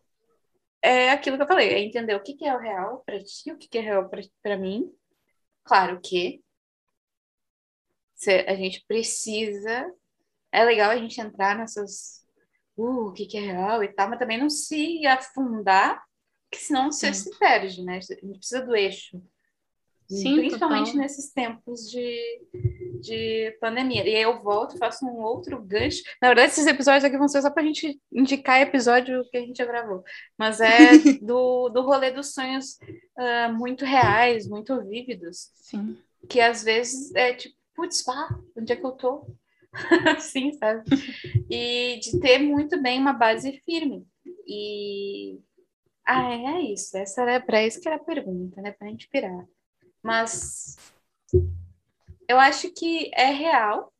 é aquilo que eu falei, é entender o que, que é o real para ti, o que, que é real para mim, Claro que a gente precisa. É legal a gente entrar nessas. Uh, o que, que é real e tal, mas também não se afundar, que senão você Sim. se perde, né? A gente precisa do eixo. Sim, principalmente total. nesses tempos de, de pandemia. E aí eu volto, faço um outro gancho. Na verdade, esses episódios aqui vão ser só para a gente indicar episódio que a gente já gravou. Mas é (laughs) do, do rolê dos sonhos uh, muito reais, muito vívidos. Sim. Que às vezes é tipo, putz, pá, onde é que eu tô? (laughs) Sim, sabe? E de ter muito bem uma base firme. E. Ah, é isso. Essa era para isso que era a pergunta, né? Para a gente pirar. Mas eu acho que é real,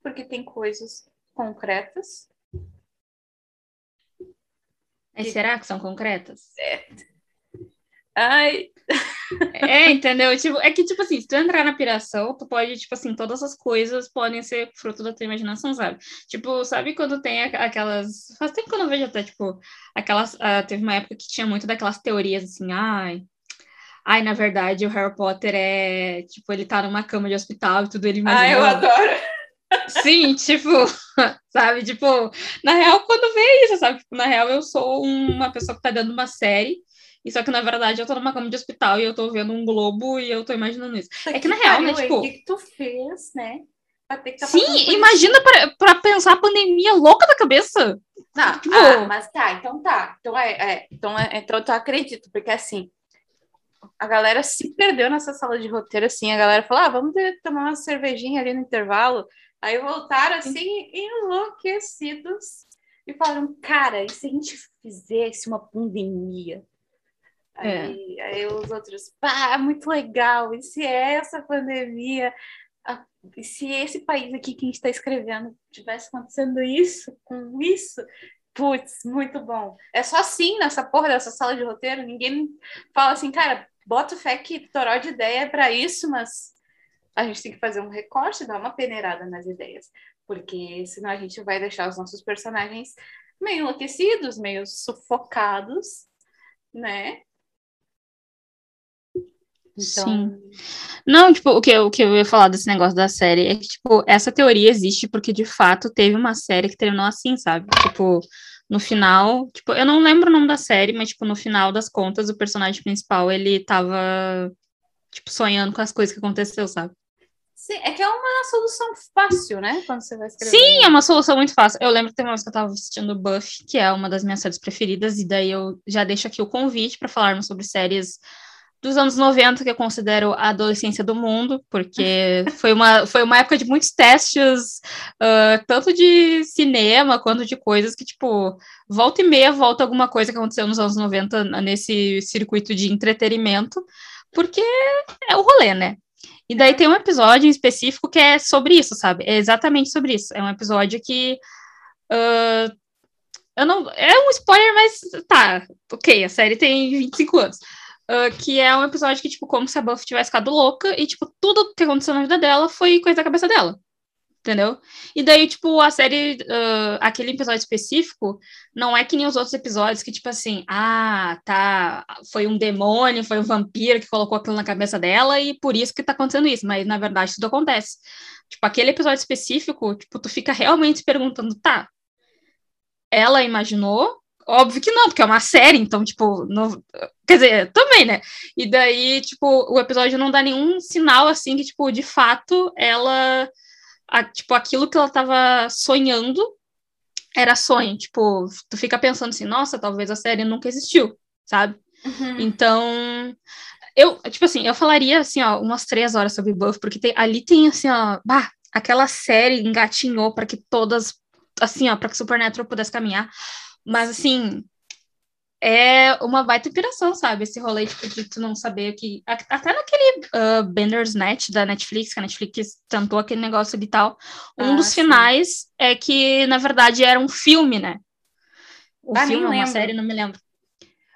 porque tem coisas concretas. Mas e... será que são concretas? É. Ai. É, entendeu? Tipo, é que, tipo assim, se tu entrar na piração, tu pode, tipo assim, todas as coisas podem ser fruto da tua imaginação, sabe? Tipo, sabe quando tem aquelas. Faz tempo que eu não vejo até, tipo, aquelas. Uh, teve uma época que tinha muito daquelas teorias assim, ai, ai, na verdade, o Harry Potter é, tipo, ele tá numa cama de hospital e tudo ele imaginou. Ah, eu adoro! Sim, (laughs) tipo, (laughs) sabe, tipo, na real, quando vê isso, sabe, tipo, na real, eu sou uma pessoa que tá dando uma série, e só que, na verdade, eu tô numa cama de hospital e eu tô vendo um globo e eu tô imaginando isso. é que, na real, né, tipo... O que, que tu fez, né? Tá Sim, imagina para, para pensar a pandemia louca da cabeça. Não, tipo... ah, mas tá, então tá. Então, é, é, então, é, então eu acredito, porque assim, a galera se perdeu nessa sala de roteiro, assim, a galera falou, ah, vamos tomar uma cervejinha ali no intervalo, aí voltaram, assim, enlouquecidos, e falaram, cara, e se a gente fizesse uma pandemia? É. Aí, aí os outros, pá, muito legal, e se essa pandemia, a, e se esse país aqui que a gente está escrevendo tivesse acontecendo isso, com isso, Putz, muito bom. É só assim nessa porra dessa sala de roteiro. Ninguém fala assim, cara, bota fé que toró de ideia é para isso, mas a gente tem que fazer um recorte, dar uma peneirada nas ideias, porque senão a gente vai deixar os nossos personagens meio enlouquecidos, meio sufocados, né? Então, Sim. Não, tipo, o que, eu, o que eu ia falar desse negócio da série é que, tipo, essa teoria existe porque, de fato, teve uma série que terminou assim, sabe? Tipo, no final, tipo, eu não lembro o nome da série, mas, tipo, no final das contas, o personagem principal, ele tava, tipo, sonhando com as coisas que aconteceu, sabe? sim, é que é uma solução fácil, né? Quando você vai escrever. Sim, é uma solução muito fácil. Eu lembro que tem uma vez que eu tava assistindo Buffy, que é uma das minhas séries preferidas, e daí eu já deixo aqui o convite para falarmos sobre séries dos anos 90, que eu considero a adolescência do mundo, porque (laughs) foi uma, foi uma época de muitos testes, uh, tanto de cinema quanto de coisas que, tipo, volta e meia volta alguma coisa que aconteceu nos anos 90 nesse circuito de entretenimento, porque é o rolê, né? E daí tem um episódio em específico que é sobre isso, sabe? É exatamente sobre isso. É um episódio que. Uh, eu não. É um spoiler, mas tá, ok, a série tem 25 anos. Uh, que é um episódio que, tipo, como se a Buffy tivesse ficado louca e, tipo, tudo que aconteceu na vida dela foi coisa da cabeça dela. Entendeu? E daí, tipo, a série, uh, aquele episódio específico, não é que nem os outros episódios que, tipo assim, ah, tá, foi um demônio, foi um vampiro que colocou aquilo na cabeça dela e por isso que tá acontecendo isso. Mas, na verdade, tudo acontece. Tipo, aquele episódio específico, tipo, tu fica realmente se perguntando, tá, ela imaginou Óbvio que não, porque é uma série, então, tipo, não... quer dizer, também, né? E daí, tipo, o episódio não dá nenhum sinal, assim, que, tipo, de fato, ela, a, tipo, aquilo que ela tava sonhando era sonho, tipo, tu fica pensando assim, nossa, talvez a série nunca existiu, sabe? Uhum. Então, eu, tipo assim, eu falaria, assim, ó, umas três horas sobre Buff, porque tem, ali tem, assim, ó, bah, aquela série engatinhou para que todas, assim, ó, para que Supernatural pudesse caminhar, mas, assim, é uma baita inspiração, sabe? Esse rolê tipo, de tu não saber que. Até naquele uh, Bender's Net da Netflix, que a Netflix tentou aquele negócio ali e tal. Um Ah, dos sim. finais é que, na verdade, era um filme, né? O Ah, filme, uma lembro. série, não me lembro.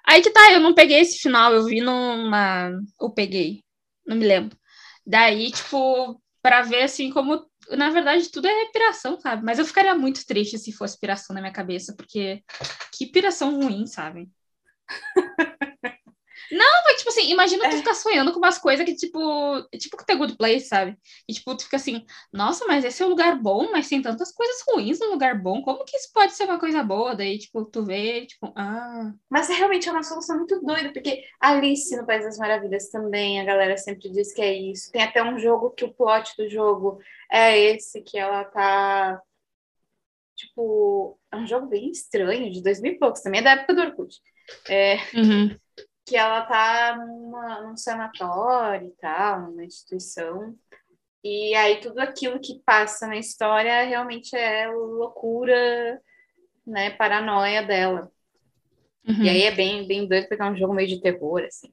Aí que tá, eu não peguei esse final, eu vi numa. Eu peguei, não me lembro. Daí, tipo, pra ver assim como. Na verdade, tudo é piração, sabe? Mas eu ficaria muito triste se fosse piração na minha cabeça, porque que piração ruim, sabe? (laughs) Não, mas tipo assim, imagina tu É. ficar sonhando com umas coisas que, tipo, tipo que The Good Place, sabe? E tipo, tu fica assim, nossa, mas esse é um lugar bom, mas tem tantas coisas ruins no lugar bom, como que isso pode ser uma coisa boa? Daí, tipo, tu vê, tipo, ah, Mas realmente é uma solução muito doida, porque Alice no País das Maravilhas também, a galera sempre diz que é isso. Tem até um jogo que o plot do jogo é esse, que ela tá. Tipo, é um jogo bem estranho, de 2000 e poucos, também é da época do Orkut. É, uhum, que ela tá numa, num sanatório e tal, numa instituição. E aí tudo aquilo que passa na história realmente é loucura, né, paranoia dela. uhum. E aí é bem, bem doido porque é um jogo meio de terror, assim.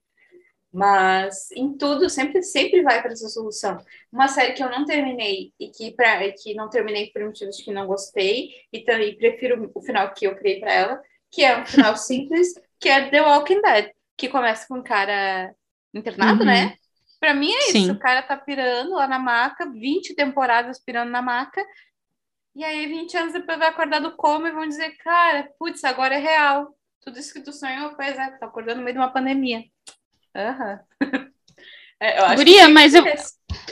Mas em tudo sempre, sempre vai para essa solução. Uma série que eu não terminei e que, pra, que não terminei por motivos que não gostei, e também prefiro o final que eu criei para ela, que é um final (laughs) simples, que é The Walking Dead, que começa com um cara internado, Uhum. né? Pra mim é isso, Sim. o cara tá pirando lá na maca, 20 temporadas pirando na maca, e aí 20 anos depois vai acordar do coma e vão dizer, cara, putz, agora é real. Tudo isso que tu sonhou, pois é, tá acordando no meio de uma pandemia. Aham. (laughs) É, eu acho Guria, que mas eu- ser.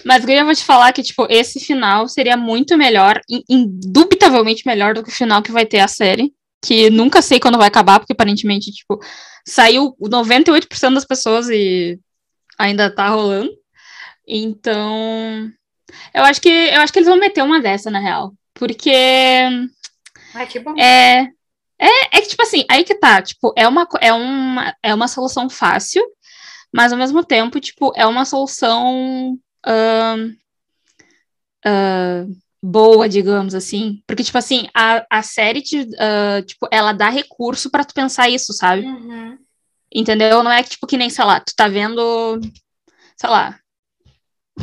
Mas, Guria, eu vou te falar que, tipo, esse final seria muito melhor, in- indubitavelmente melhor do que o final que vai ter a série. Que nunca sei quando vai acabar, porque aparentemente, tipo, saiu 98% das pessoas e ainda tá rolando. Então, eu acho que eu acho que eles vão meter uma dessa, na real. Porque Ai, que bom. é, é, é que, tipo assim, aí que tá, tipo, é uma, é uma, é uma solução fácil, mas ao mesmo tempo, tipo, é uma solução ahn, ah, boa, digamos assim. Porque, tipo assim, a, a série, te, ah, tipo, ela dá recurso pra tu pensar isso, sabe? Uhum. Entendeu? Não é que, tipo, que nem, sei lá, tu tá vendo, sei lá,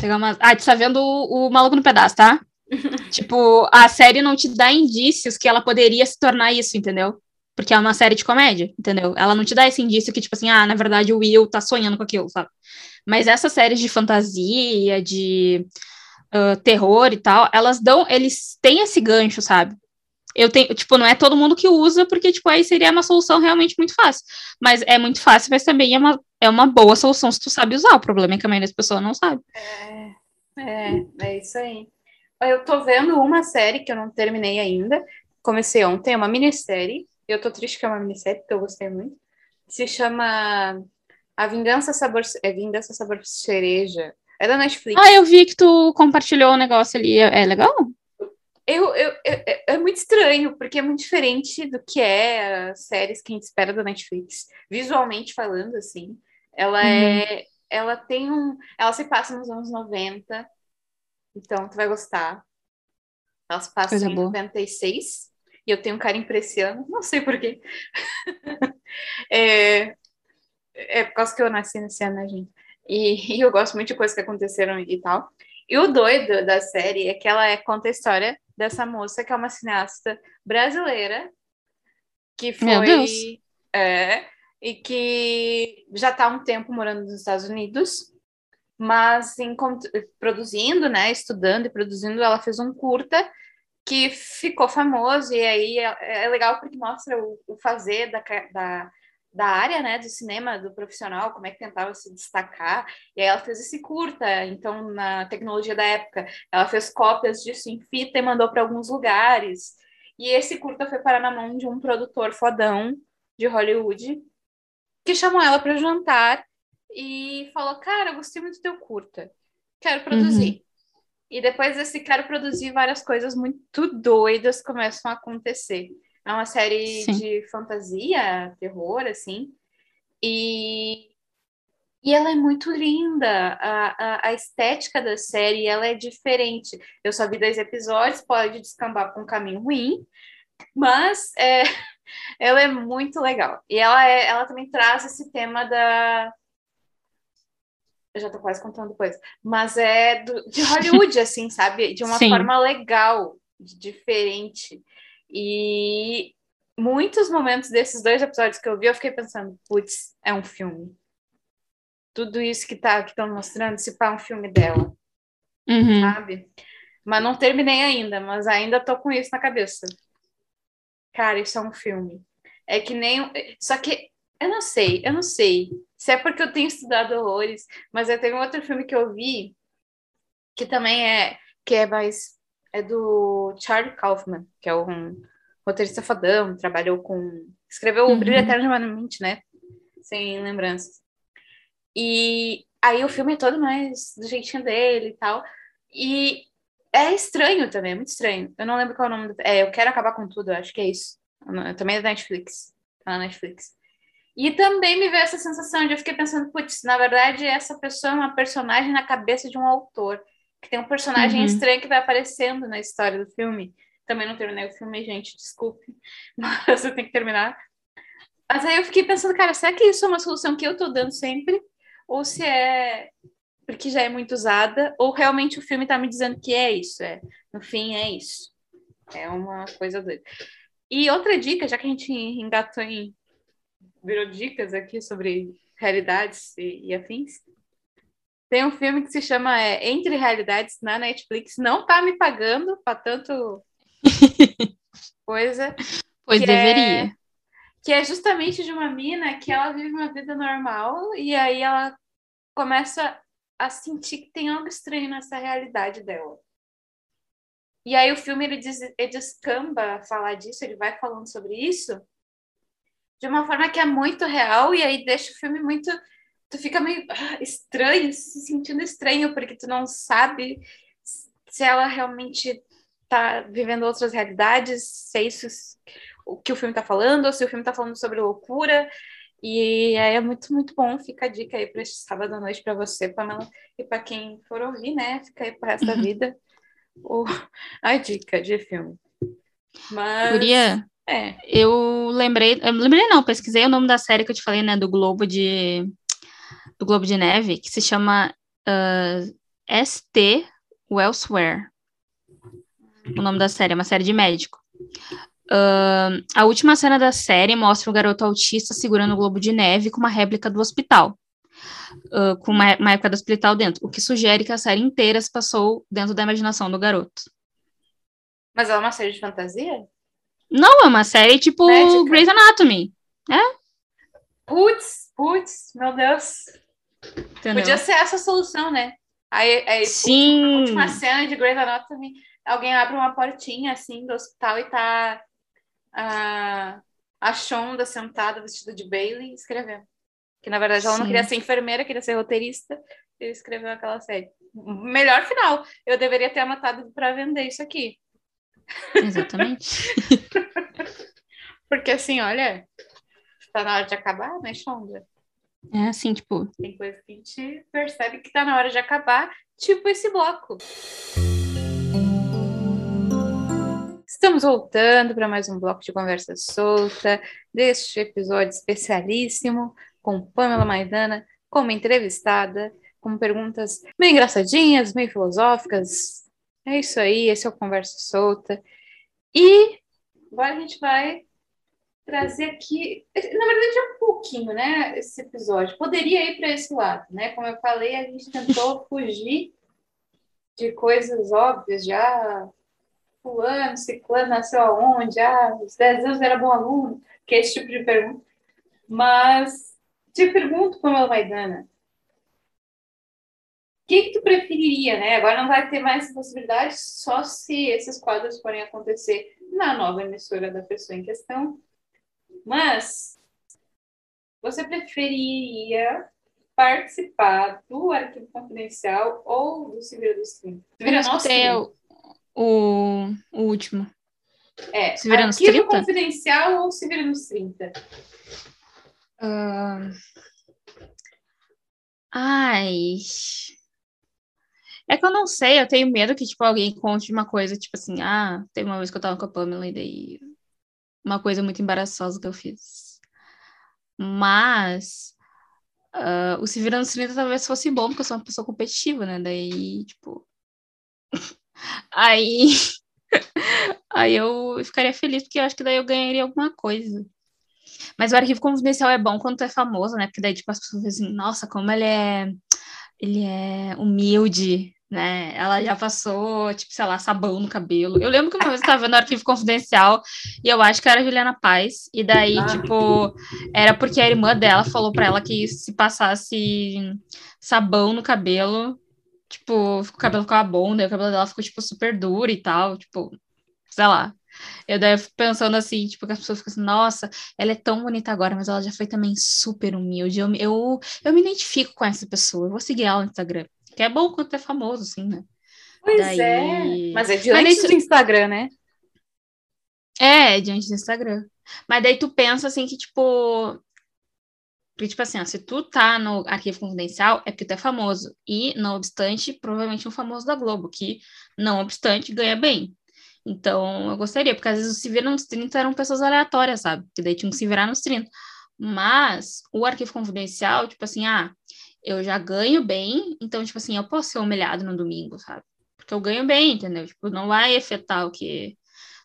pegar uma... Ah, tu tá vendo o, o Maluco no Pedaço, tá? (laughs) tipo, a série não te dá indícios que ela poderia se tornar isso, entendeu? Porque é uma série de comédia, entendeu? Ela não te dá esse indício que, tipo assim, ah, na verdade o Will tá sonhando com aquilo, sabe? Mas essas séries de fantasia, de ah, terror e tal, elas dão, eles têm esse gancho, sabe? Eu tenho, tipo, não é todo mundo que usa, porque, tipo, aí seria uma solução realmente muito fácil. Mas é muito fácil, mas também é uma é uma boa solução se tu sabe usar. O problema é que a maioria das pessoas não sabe. É, é, é isso aí. Eu tô vendo uma série que eu não terminei ainda. Comecei ontem, é uma minissérie. Eu tô triste que é uma minissérie, porque eu gostei muito. Se chama A Vingança Sabor... É Vingança Sabor Cereja. É da Netflix. Ah, eu vi que tu compartilhou o um negócio ali. É, é legal? Eu, eu, eu, é muito estranho, porque é muito diferente do que é as séries que a gente espera da Netflix. Visualmente falando, assim. Ela uhum. é. Ela tem um. Ela se passa nos anos 90. Então, tu vai gostar. Ela se passa Coisa em boa. 96. E eu tenho um esse ano. Não sei porquê. (laughs) é, é por causa que eu nasci nesse ano, né, gente? E, e, (laughs) eu gosto muito de coisas que aconteceram e tal. E o doido da série é que ela é, conta a história dessa moça que é uma cineasta brasileira que foi. É, e que já está há um tempo morando nos Estados Unidos, mas em, produzindo, né, estudando e produzindo, ela fez um curta que ficou famoso, e aí é, é legal porque mostra o, o fazer da, da, da, área, né, do cinema, do profissional, como é que tentava se destacar, e aí ela fez esse curta, então, na tecnologia da época, ela fez cópias disso em fita e mandou para alguns lugares, e esse curta foi parar na mão de um produtor fodão de Hollywood, que chamou ela para jantar e falou: Cara, eu gostei muito do teu curta, quero produzir. Uhum. E depois desse quero produzir, várias coisas muito doidas começam a acontecer. É uma série Sim. de fantasia, terror, assim. E, e ela é muito linda. A, a, a, estética da série ela é diferente. Eu só vi dois episódios, pode descambar para um caminho ruim, mas é, (laughs) ela é muito legal. E ela, é, ela também traz esse tema da. Eu já tô quase contando depois. Mas é do, de Hollywood, (laughs) assim, sabe? De uma Sim. forma legal, diferente. E muitos momentos desses dois episódios que eu vi, eu fiquei pensando, putz, é um filme. Tudo isso que tá que estão mostrando, se pá, é um filme dela. Uhum. Sabe? Mas não terminei ainda, mas ainda tô com isso na cabeça. Cara, isso é um filme. É que nem. Só que eu não sei, eu não sei se é porque eu tenho estudado horrores, mas eu tenho outro filme que eu vi que também é que é mais é do Charlie Kaufman, que é um roteirista fadão, trabalhou com escreveu uhum. o Brilho Eternamente, né? Sem lembranças. E aí o filme é todo mais do jeitinho dele e tal. E é estranho também, é muito estranho. Eu não lembro qual é o nome. Do... É, eu quero acabar com tudo, acho que é isso. Também é da Netflix. Tá na Netflix. E também me veio essa sensação de eu fiquei pensando, putz, na verdade, essa pessoa é uma personagem na cabeça de um autor. Que tem um personagem uhum. estranho que vai aparecendo na história do filme. Também não terminei o filme, gente, desculpe. (laughs) Mas eu tenho que terminar. Mas aí eu fiquei pensando, cara, será que isso é uma solução que eu tô dando sempre? Ou se é porque já é muito usada, ou realmente o filme está me dizendo que é isso, é, no fim é isso. É uma coisa doida. E outra dica, já que a gente engatou em virou dicas aqui sobre realidades e, e afins, tem um filme que se chama é, Entre Realidades na Netflix, não tá me pagando para tanto (laughs) coisa. Pois que deveria. É, que é justamente de uma mina que ela vive uma vida normal e aí ela começa a sentir que tem algo estranho nessa realidade dela. E aí o filme ele, diz, ele descamba falar disso, ele vai falando sobre isso de uma forma que é muito real e aí deixa o filme muito tu fica meio ah, estranho, se sentindo estranho porque tu não sabe se ela realmente tá vivendo outras realidades, se é isso o que o filme tá falando, ou se o filme tá falando sobre loucura. E aí é muito, muito bom. Fica a dica aí para este sábado à noite para você, Pamela, e para quem for ouvir, né? Fica aí para resto da vida o, a dica de filme. Mas. Guria, é. Eu lembrei. Eu lembrei, não, pesquisei o nome da série que eu te falei, né? Do Globo de. Do Globo de Neve, que se chama uh, ST Elsewhere. O nome da série, é uma série de médico. Uh, a última cena da série mostra o garoto autista segurando o globo de neve com uma réplica do hospital. Uh, com uma, uma época do hospital dentro, o que sugere que a série inteira se passou dentro da imaginação do garoto. Mas é uma série de fantasia? Não, é uma série tipo Médica. Grey's Anatomy. É? Putz, putz, meu Deus. Entendeu? Podia ser essa a solução, né? Aí, aí Sim. última cena de Grey's Anatomy, alguém abre uma portinha assim do hospital e tá a, a Shonda sentada vestida de Bailey escrevendo. Que na verdade ela não Sim. queria ser enfermeira, queria ser roteirista e escreveu aquela série. Melhor final. Eu deveria ter anotado para vender isso aqui. Exatamente. (laughs) Porque assim, olha, tá na hora de acabar, né, Shonda? É assim, tipo, Tem coisa que a gente percebe que tá na hora de acabar, tipo esse bloco. Estamos voltando para mais um bloco de conversa solta deste episódio especialíssimo com Pamela Maidana como entrevistada, com perguntas meio engraçadinhas, meio filosóficas. É isso aí, esse é o Conversa Solta. E agora a gente vai trazer aqui, na verdade é um pouquinho, né, esse episódio. Poderia ir para esse lado, né? Como eu falei, a gente tentou (laughs) fugir de coisas óbvias, já fulano, ciclano nasceu aonde, ah, os 10 anos era bom aluno, que é esse tipo de pergunta. Mas te pergunto, Pamela Maidana, o que, que tu preferiria, né? Agora não vai ter mais possibilidade, só se esses quadros forem acontecer na nova emissora da pessoa em questão. Mas você preferiria participar do Arquivo Confidencial ou do Se Vira dos 30? Se eu Vira não nos escutei 30. o, o, último. É, Se Vira nos Arquivo 30? Confidencial ou Se Vira nos 30? Ah, Ai. É que eu não sei, eu tenho medo que, tipo, alguém conte uma coisa, tipo assim, ah, teve uma vez que eu tava com a Pamela e daí uma coisa muito embaraçosa que eu fiz. Mas ah, o Se Vira nos 30 talvez fosse bom, porque eu sou uma pessoa competitiva, né? Daí, tipo. (laughs) Aí. (laughs) Aí eu ficaria feliz, porque eu acho que daí eu ganharia alguma coisa. Mas o arquivo confidencial é bom quando tu é famoso, né? Porque daí, tipo, as pessoas dizem, nossa, como ele é. Ele é humilde, né? Ela já passou, tipo, sei lá, sabão no cabelo. Eu lembro que uma vez eu tava vendo o arquivo confidencial e eu acho que era a Juliana Paz. E daí, Ah. tipo, era porque a irmã dela falou pra ela que se passasse sabão no cabelo, tipo, o cabelo ficava bom, daí o cabelo dela ficou, tipo, super duro e tal, tipo, sei lá. Eu daí fico pensando assim, tipo, que as pessoas ficam assim, nossa, ela é tão bonita agora, mas ela já foi também super humilde. Eu, eu, eu me identifico com essa pessoa, eu vou seguir ela no Instagram. Que é bom quando é famoso, assim, né? Pois Daí- é. Mas é de Mas isso- do Instagram, né? É, diante do Instagram. Mas daí tu pensa assim que, tipo. Que, tipo assim, ó, se tu tá no arquivo confidencial, é porque tu é famoso. E, não obstante, provavelmente um famoso da Globo, que, não obstante, ganha bem. Então, eu gostaria, porque às vezes o Se Vira nos 30 eram pessoas aleatórias, sabe? Que daí tinham que se virar nos 30. Mas o arquivo confidencial, tipo assim, ah, eu já ganho bem, então, tipo assim, eu posso ser humilhado no domingo, sabe? Porque eu ganho bem, entendeu? Tipo, não vai afetar o que.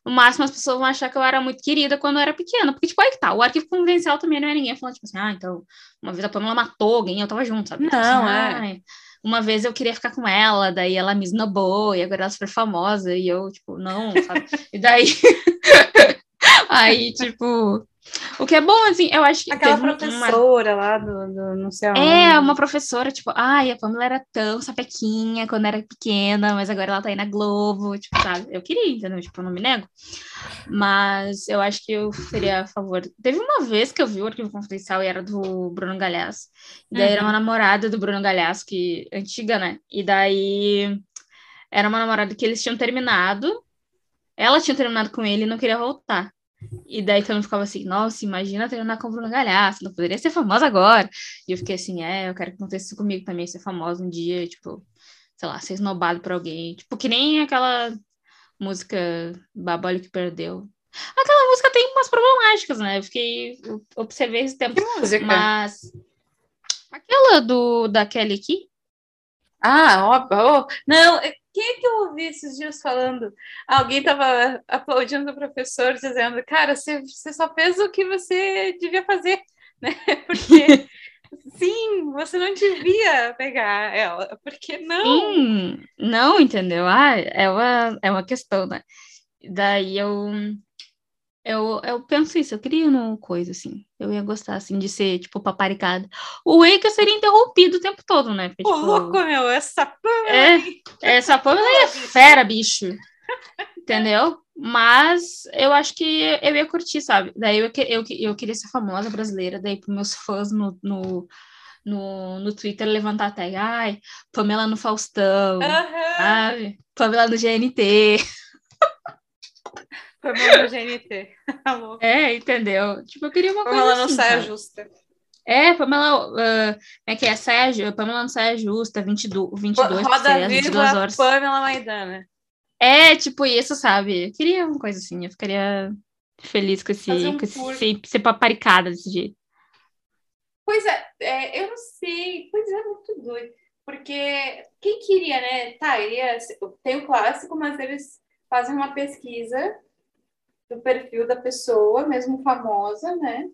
No máximo, as pessoas vão achar que eu era muito querida quando eu era pequena. Porque, tipo, aí que tá. O arquivo confidencial também não é ninguém falando, tipo assim, ah, então, uma vez a Pamela matou alguém, eu tava junto, sabe? Tipo Não, assim, é. "Ai, Uma vez eu queria ficar com ela, daí ela me esnobou, e agora ela é super famosa, e eu, tipo, não, sabe? E daí. (laughs) aí, tipo. O que é bom, assim, eu acho que. Aquela um- uma professora lá do, do não sei aonde. é, uma professora, tipo, ai, a Pamela era tão sapequinha quando era pequena, mas agora ela tá aí na Globo, tipo, sabe? Eu queria, entendeu? Tipo, eu não me nego. Mas eu acho que eu seria a favor. Teve uma vez que eu vi o arquivo confidencial e era do Bruno Galhaço. E daí era Uhum. uma namorada do Bruno Galhaço, que antiga, né? E daí era uma namorada que eles tinham terminado. Ela tinha terminado com ele e não queria voltar. E daí todo mundo ficava assim, nossa, imagina terminar com Bruno Galhaço, não poderia ser famosa agora. E eu fiquei assim, é, eu quero que aconteça isso comigo também, ser famosa um dia, tipo, sei lá, ser esnobado por alguém. Tipo, que nem aquela música Babalho que Perdeu. Aquela música tem umas problemáticas, né? Eu fiquei, eu observei esse tempo. Que música? Mas aquela do da Kelly aqui, Ah, ó. Não, é- quem que eu ouvi esses dias falando? Alguém estava aplaudindo o professor, dizendo, cara, você, você só fez o que você devia fazer, né? (laughs) Porque, (laughs) sim, você não devia pegar ela. Porque não? Sim, não, entendeu? Ah, é uma, é uma questão, né? Daí eu. Eu, eu penso isso, eu queria uma coisa assim. Eu ia gostar assim de ser, tipo, paparicada. O Wake seria interrompido o tempo todo, né? Porque, Ô, tipo, louco, meu, essa Pamela. É, essa Pamela é fera, bicho. Entendeu? Mas eu acho que eu ia curtir, sabe? Daí eu, eu, eu queria ser famosa brasileira, daí para meus fãs no, no, no, no Twitter levantar a tag. Ai, Pamela no Faustão, Aham. sabe? Pamela no GNT. (laughs) Pamela no GNT. É, entendeu? Tipo, eu queria uma coisa Pamela não assim, saia sabe? justa. É, Pamela, ah, como é que é? Saia, Pamela não saia justa, 22, 22 Roda às 22 viva horas. Pamela Maidana. É, tipo isso, sabe? Eu queria uma coisa assim, eu ficaria feliz com esse, um com esse ser paparicada desse jeito. Pois é, é, eu não sei. Pois é, muito doido. Porque quem queria, né? Tá, iria, tem o clássico, mas eles fazem uma pesquisa do perfil da pessoa, mesmo famosa, né?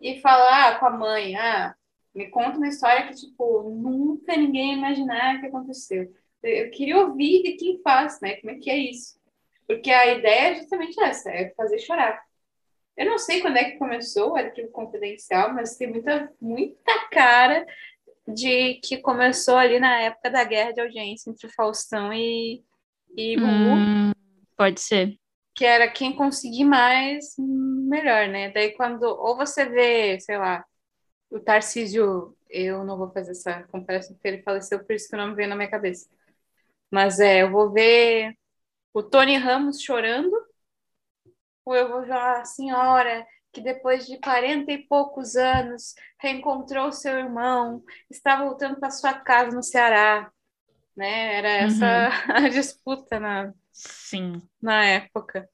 E falar ah, com a mãe, ah, me conta uma história que, tipo, nunca ninguém ia imaginar que aconteceu. Eu queria ouvir de quem faz, né? Como é que é isso? Porque a ideia é justamente essa, é fazer chorar. Eu não sei quando é que começou o arquivo confidencial, mas tem muita, muita cara de que começou ali na época da guerra de audiência entre Faustão e, e Gugu, Hum, pode ser. Que era quem conseguir mais, melhor, né? Daí quando, ou você vê, sei lá, o Tarcísio, eu não vou fazer essa comparação porque ele faleceu, por isso que o nome veio na minha cabeça. Mas é, eu vou ver o Tony Ramos chorando, ou eu vou ver a senhora que depois de 40 e poucos anos reencontrou seu irmão, está voltando para sua casa no Ceará, né? Era essa (laughs) a disputa na, Sim. na época.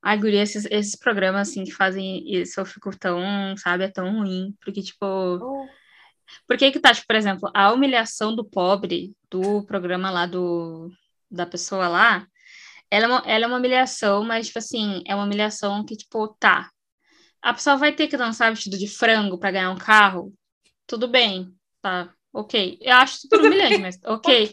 Ai, guria, esses, esses programas, assim, que fazem isso, eu fico tão, sabe, é tão ruim. Porque, tipo, por que que tá, tipo, por exemplo, a humilhação do pobre do programa lá do, da pessoa lá, ela é, uma, ela é uma humilhação, mas, tipo assim, é uma humilhação que, tipo, tá. A pessoa vai ter que dançar vestido de frango para ganhar um carro? Tudo bem, tá, ok. Eu acho super Tudo humilhante, mas ok.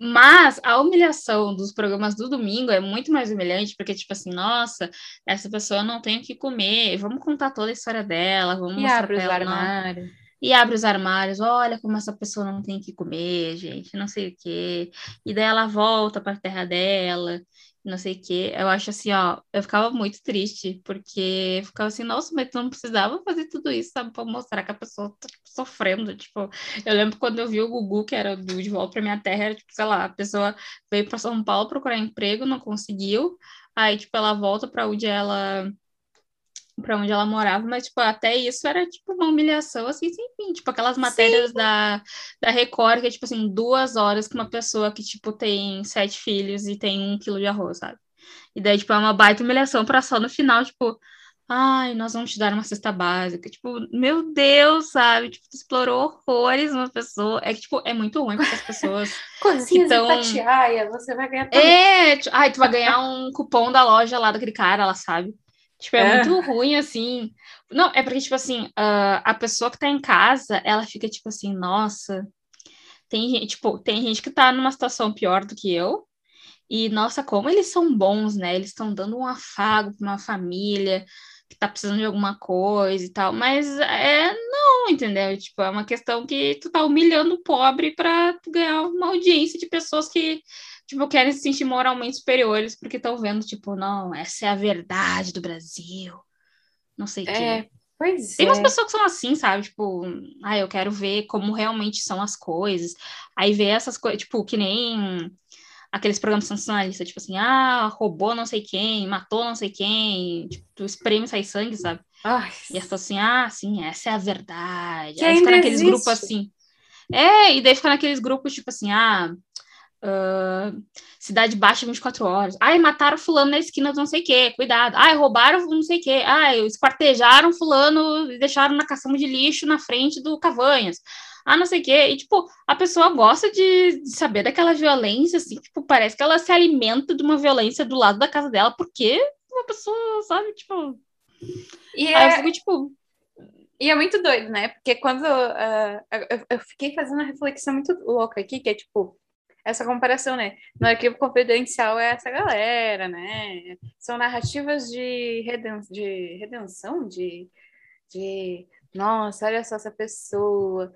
Mas a humilhação dos programas do domingo é muito mais humilhante, porque, tipo assim, nossa, essa pessoa não tem o que comer, vamos contar toda a história dela, vamos E mostrar abre os pra ela, não, armários. e abre os armários, olha como essa pessoa não tem o que comer, gente, não sei o quê. E daí ela volta para a terra dela, não sei o quê. Eu acho assim, ó, eu ficava muito triste, porque ficava assim, nossa, mas tu não precisava fazer tudo isso, sabe, para mostrar que a pessoa tá tipo, sofrendo. Tipo, eu lembro quando eu vi o Gugu, que era do De Volta para Minha Terra, era tipo, sei lá, a pessoa veio para São Paulo procurar emprego, não conseguiu. Aí, tipo, ela volta para onde ela para onde ela morava, mas, tipo, até isso era, tipo, uma humilhação, assim, sem fim. Tipo, aquelas matérias da, da Record, que é, tipo, assim, duas horas com uma pessoa que, tipo, tem sete filhos e tem um quilo de arroz, sabe? E daí, tipo, é uma baita humilhação pra só no final, tipo, ai, nós vamos te dar uma cesta básica. Tipo, meu Deus, sabe? Tipo, tu explorou horrores uma pessoa. É que, tipo, é muito ruim porque as pessoas... (laughs) Cozinhas Tatiaia, você vai ganhar tudo. É, tipo, ai, tu vai ganhar um cupom da loja lá daquele cara, ela sabe. Tipo, é, É. muito ruim, assim. Não, é porque, tipo assim, ah, a pessoa que tá em casa, ela fica, tipo assim, nossa, tem gente, tipo, tem gente que tá numa situação pior do que eu. E, nossa, como eles são bons, né? Eles estão dando um afago pra uma família que tá precisando de alguma coisa e tal. Mas é, não, entendeu? Tipo, é uma questão que tu tá humilhando o pobre pra ganhar uma audiência de pessoas que tipo, querem se sentir moralmente superiores porque estão vendo, tipo, não, essa é a verdade do Brasil. Não sei o quê. É, pois Tem umas é. pessoas que são assim, sabe? Tipo, ah, eu quero ver como realmente são as coisas. Aí ver essas coisas, tipo, que nem aqueles programas sensacionalistas, tipo assim, ah, roubou não sei quem, matou não sei quem, tipo, tu espreme sai sangue, sabe? Ai, E as assim, ah, sim, essa é a verdade. Que aí fica naqueles existe. grupos assim. É, e daí fica naqueles grupos, tipo assim, ah, ah, Cidade Baixa 24 horas. Ai, mataram fulano na esquina do não sei o quê, cuidado. Ai, roubaram não sei o quê. Ai, esquartejaram fulano e deixaram na caçamba de lixo na frente do Cavanhas. Ah, não sei o quê. E, tipo, a pessoa gosta de, de saber daquela violência, assim, tipo, parece que ela se alimenta de uma violência do lado da casa dela, porque uma pessoa, sabe, tipo... E Aí eu é, fico, tipo, e é muito doido, né? Porque quando eu, eu fiquei fazendo uma reflexão muito louca aqui, que é tipo, essa comparação, né? No arquivo confidencial é essa galera, né? São narrativas de, reden de redenção, de, de nossa, olha só essa pessoa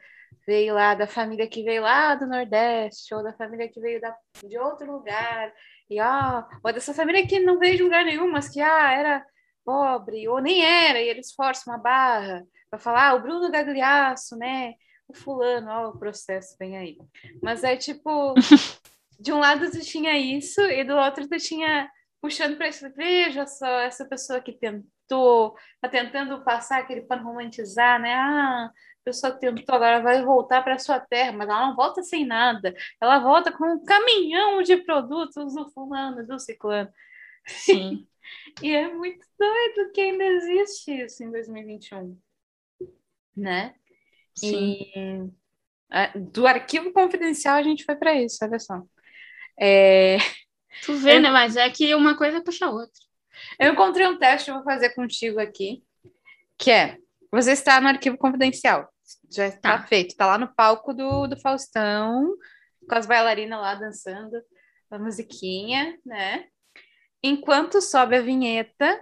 veio lá da família que veio lá do Nordeste, ou da família que veio da, de outro lugar, e ah, ou dessa família que não veio de lugar nenhum, mas que ah, era pobre, ou nem era, e eles forçam uma barra para falar, ah, o Bruno Gagliasso, né? O fulano, ó, o processo vem aí. Mas é tipo, (laughs) de um lado tu tinha isso, e do outro tu tinha puxando para isso, veja só, essa pessoa que tentou, tá tentando passar aquele pano romantizar, né? Ah, a pessoa tentou, agora vai voltar para sua terra, mas ela não volta sem nada. Ela volta com um caminhão de produtos do fulano, do ciclano. Sim. (laughs) e é muito doido que ainda existe isso em 2021. Né? Sim. E do arquivo confidencial a gente foi para isso, olha só. É... Tu vê, eu... né? Mas é que uma coisa puxa a outra. Eu encontrei um teste, eu vou fazer contigo aqui, que é, você está no arquivo confidencial, já está tá. feito, está lá no palco do, do Faustão, com as bailarinas lá dançando a musiquinha, né? Enquanto sobe a vinheta,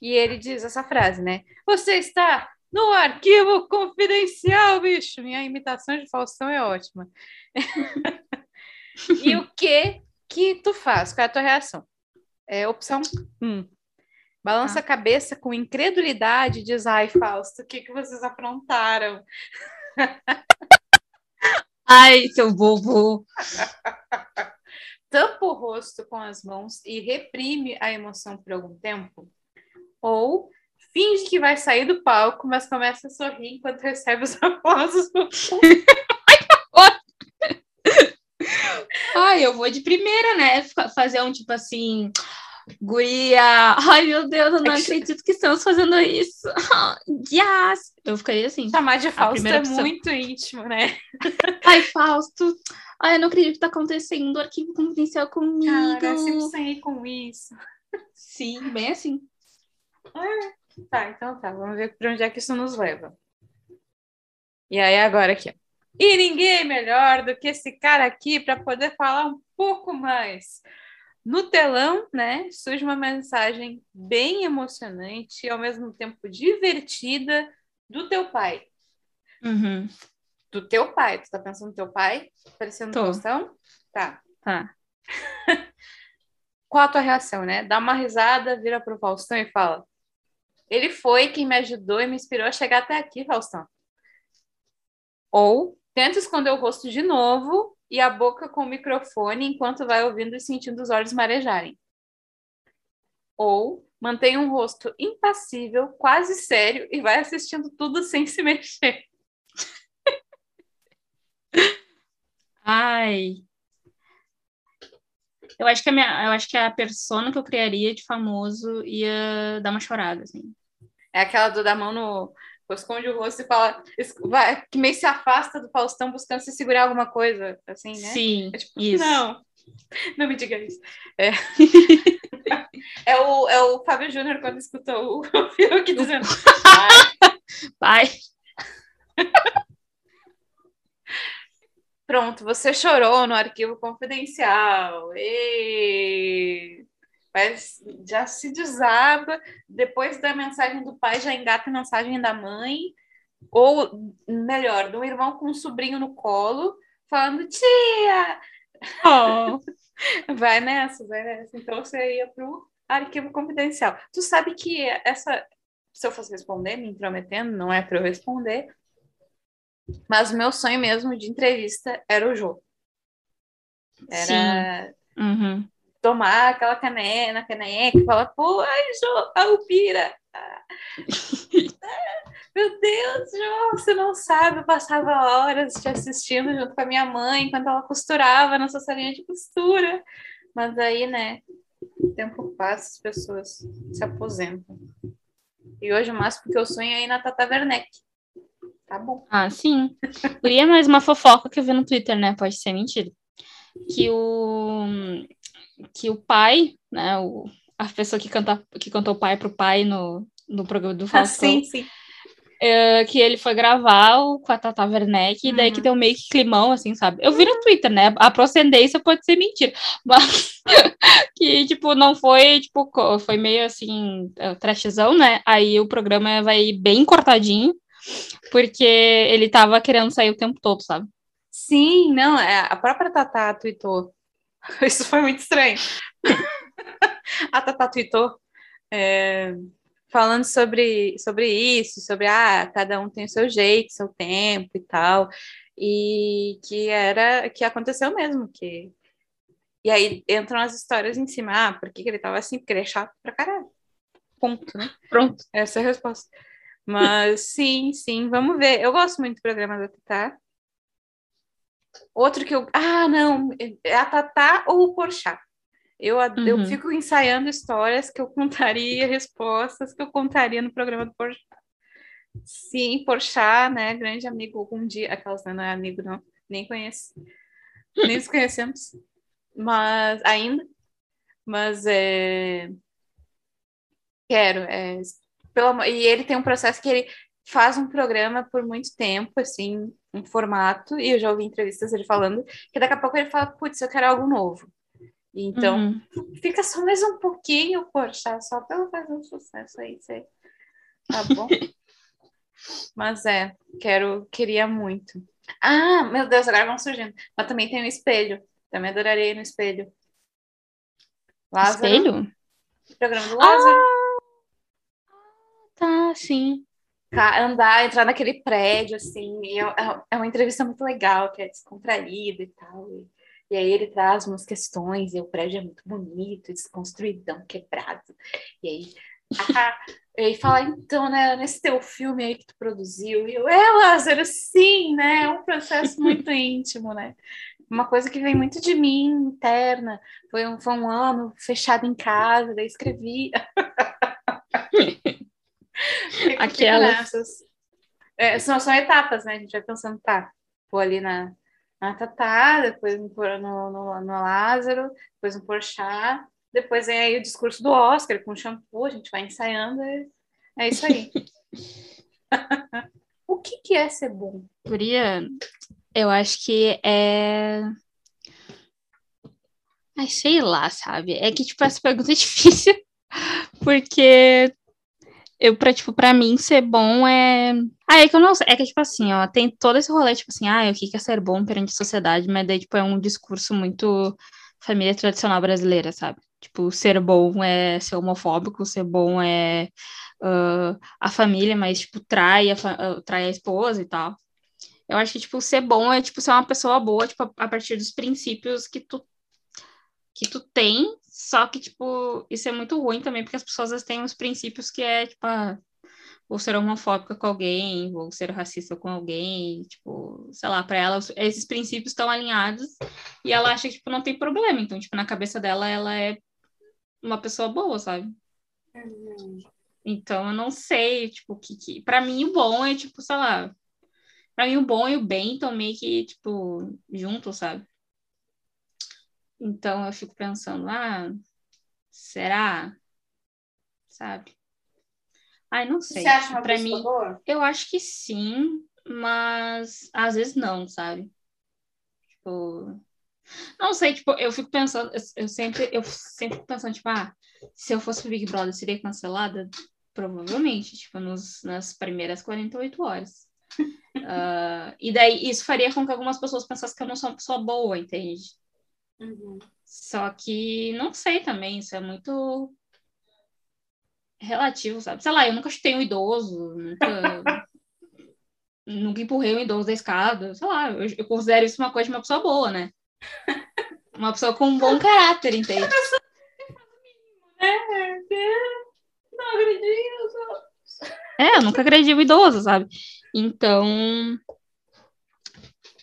e ele diz essa frase, né? Você está no arquivo confidencial, bicho. Minha imitação de Faustão é ótima. (laughs) e o que que tu faz? Qual é a tua reação? É opção 1. Um. Balança ah. a cabeça com incredulidade e diz: Ai, Fausto, o que, que vocês aprontaram? (laughs) Ai, seu bobo! (laughs) Tampa o rosto com as mãos e reprime a emoção por algum tempo. Ou finge que vai sair do palco, mas começa a sorrir enquanto recebe os (laughs) aplausos. (laughs) Ai, eu vou de primeira, né? Fazer um tipo assim. Guria, ai meu Deus, eu não acredito que estamos fazendo isso. (laughs) Yes! Eu ficaria assim. Chamar de Fausto é opção. muito íntimo, né? Ai, Fausto, ai, eu não acredito que tá acontecendo arquivo confidencial comigo. Cara, eu sempre sonhei com isso. Sim, bem assim. Ah. Tá, então tá. Vamos ver para onde é que isso nos leva. E aí, agora aqui. E ninguém melhor do que esse cara aqui para poder falar um pouco mais. No telão, né, surge uma mensagem bem emocionante e ao mesmo tempo divertida do teu pai. Uhum. Do teu pai. Tu tá pensando no teu pai? Parecendo. Faustão? Tá. Tá. (laughs) Qual a tua reação, né? Dá uma risada, vira pro Faustão e fala: ele foi quem me ajudou e me inspirou a chegar até aqui, Faustão. Ou tenta esconder o rosto de novo e a boca com o microfone enquanto vai ouvindo e sentindo os olhos marejarem. Ou mantém um rosto impassível, quase sério e vai assistindo tudo (laughs) sem se mexer. Ai. Eu acho que a minha, eu acho que a persona que eu criaria de famoso ia dar uma chorada, assim. É aquela do da mão no. Esconde o rosto e fala. Vai, que meio se afasta do Faustão buscando se segurar alguma coisa, assim, né? Sim. É tipo, isso. Não, não me diga isso. É, (laughs) é, o, é o Fábio Júnior quando escutou o Fiuk dizendo. (laughs) Pai. Pronto, você chorou no arquivo confidencial. Ei! Mas já se desaba, depois da mensagem do pai já engata a mensagem da mãe, ou melhor, do irmão com um sobrinho no colo, falando, tia! Oh. (laughs) vai nessa, vai nessa. Então você ia pro arquivo confidencial. Tu sabe que essa, se eu fosse responder, me intrometendo, não é para eu responder, mas o meu sonho mesmo de entrevista era o jogo. Era Sim. Uhum tomar aquela caneca, na caneca falar, pô, ai, Jô, a Upira. (laughs) Meu Deus, Jô, você não sabe, eu passava horas te assistindo junto com a minha mãe enquanto ela costurava nossa salinha de costura. Mas aí, né, o tempo passa, as pessoas se aposentam. E hoje o máximo que eu sonho é ir na Tata Werneck. Tá bom. Ah, sim. Queria mais uma fofoca que eu vi no Twitter, né? Pode ser mentira. Que o que o pai, né, o, a pessoa que, canta, que cantou pai pro pai no, no programa do Faustão, ah, sim, sim. é, que ele foi gravar o, com a Tata Werneck, e daí que Uhum. deu meio que climão, assim, sabe? Eu vi no Twitter, né? A procedência pode ser mentira, (laughs) mas que, tipo, não foi, tipo, foi meio assim, é, trashzão, né? Aí o programa vai bem cortadinho, porque ele tava querendo sair o tempo todo, sabe? Sim, não, é, a própria Tatá tweetou. (laughs) Isso foi muito estranho. (laughs) a Tatá tweetou é, falando sobre, sobre isso, sobre ah, cada um tem o seu jeito, seu tempo e tal. E que era que aconteceu mesmo, que e aí entram as histórias em cima, ah, por que, que ele tava assim? Porque ele é chato pra caralho. Ponto, né? Pronto. Essa é a resposta. Mas sim, sim, vamos ver. Eu gosto muito do programa da Tatá. Outro que eu. Ah, não, é a Tatá ou o Porchat. Eu, a- eu Uhum. fico ensaiando histórias que eu contaria, respostas que eu contaria no programa do Porchat. Sim, Porchat, né? Grande amigo algum dia. Aquelas né, não é amigo, não. Nem conheço. Nem nos conhecemos. Mas ainda. Mas é. Quero. É, pelo E ele tem um processo que ele faz um programa por muito tempo, assim, um formato, e eu já ouvi entrevistas dele falando, que daqui a pouco ele fala, putz, eu quero algo novo. Então, Uhum. fica só mais um pouquinho, poxa, só pra eu fazer um sucesso aí, sei. Tá bom? (laughs) Mas é, quero, queria muito. Ah, meu Deus, agora vão surgindo. Mas também tem um espelho. Também adoraria ir no espelho. Lázaro. Espelho? Programa do Lázaro. Tá, sim. Ca- andar, entrar naquele prédio, assim, é, é- é uma entrevista muito legal, que é descontraída e tal. E, e aí ele traz umas questões, e o prédio é muito bonito, desconstruidão, quebrado. E aí, ah, e aí fala, então, né, nesse teu filme aí que tu produziu, e eu, é, Lázaro, sim, né? É um processo (laughs) muito íntimo, né? Uma coisa que vem muito de mim, interna. Foi um, foi um ano fechado em casa, daí escrevi. (laughs) Aquelas. nessas. É, são, são etapas, né? A gente vai pensando, tá, vou ali na, na Tatá, depois no, no, no, no Lázaro, depois no Porchat, depois vem aí o discurso do Oscar com shampoo, a gente vai ensaiando, é, é isso aí. (laughs) o que, que é ser bom? Guria, eu acho que é. Ai, sei lá, sabe? É que, tipo, essa pergunta é (laughs) difícil, porque eu, pra, tipo, pra mim, ser bom é. Ah, é que eu não sei. É que, tipo assim, ó, tem todo esse rolê, tipo assim, ah, o que é ser bom perante a sociedade, mas daí, tipo, é um discurso muito família tradicional brasileira, sabe? Tipo, ser bom é ser homofóbico, ser bom é ah, a família, mas, tipo, trai a, ah, trai a esposa e tal. Eu acho que, tipo, ser bom é, tipo, ser uma pessoa boa, tipo, a a partir dos princípios que tu, que tu tem, só que, tipo, isso é muito ruim também, porque as pessoas têm uns princípios que é, tipo, ah, vou ser homofóbica com alguém, vou ser racista com alguém, tipo, sei lá, pra ela, esses princípios estão alinhados e ela acha que, tipo, não tem problema. Então, tipo, na cabeça dela, ela é uma pessoa boa, sabe? Então, eu não sei, tipo, que, que... Pra mim, o bom é, tipo, sei lá, pra mim o bom e o bem estão meio que, tipo, juntos, sabe? Então, eu fico pensando, ah, será? Sabe? Ai, não sei. Você acha uma Pra mim, boa? eu acho que sim, mas às vezes não, sabe? Tipo, não sei, tipo, eu fico pensando, eu, eu sempre, eu sempre fico pensando, tipo, ah, se eu fosse pro Big Brother, seria cancelada? Provavelmente, tipo, nos, nas primeiras 48 horas. (laughs) Ah, e daí isso faria com que algumas pessoas pensassem que eu não sou uma pessoa boa, entende? Uhum. Só que não sei também, isso é muito relativo, sabe? Sei lá, eu nunca chutei um idoso, nunca, (laughs) nunca empurrei um idoso da escada, sei lá, eu, eu considero isso uma coisa de uma pessoa boa, né? Uma pessoa com um bom caráter, entende? Não acredito. É, eu nunca agredi o idoso, sabe? Então,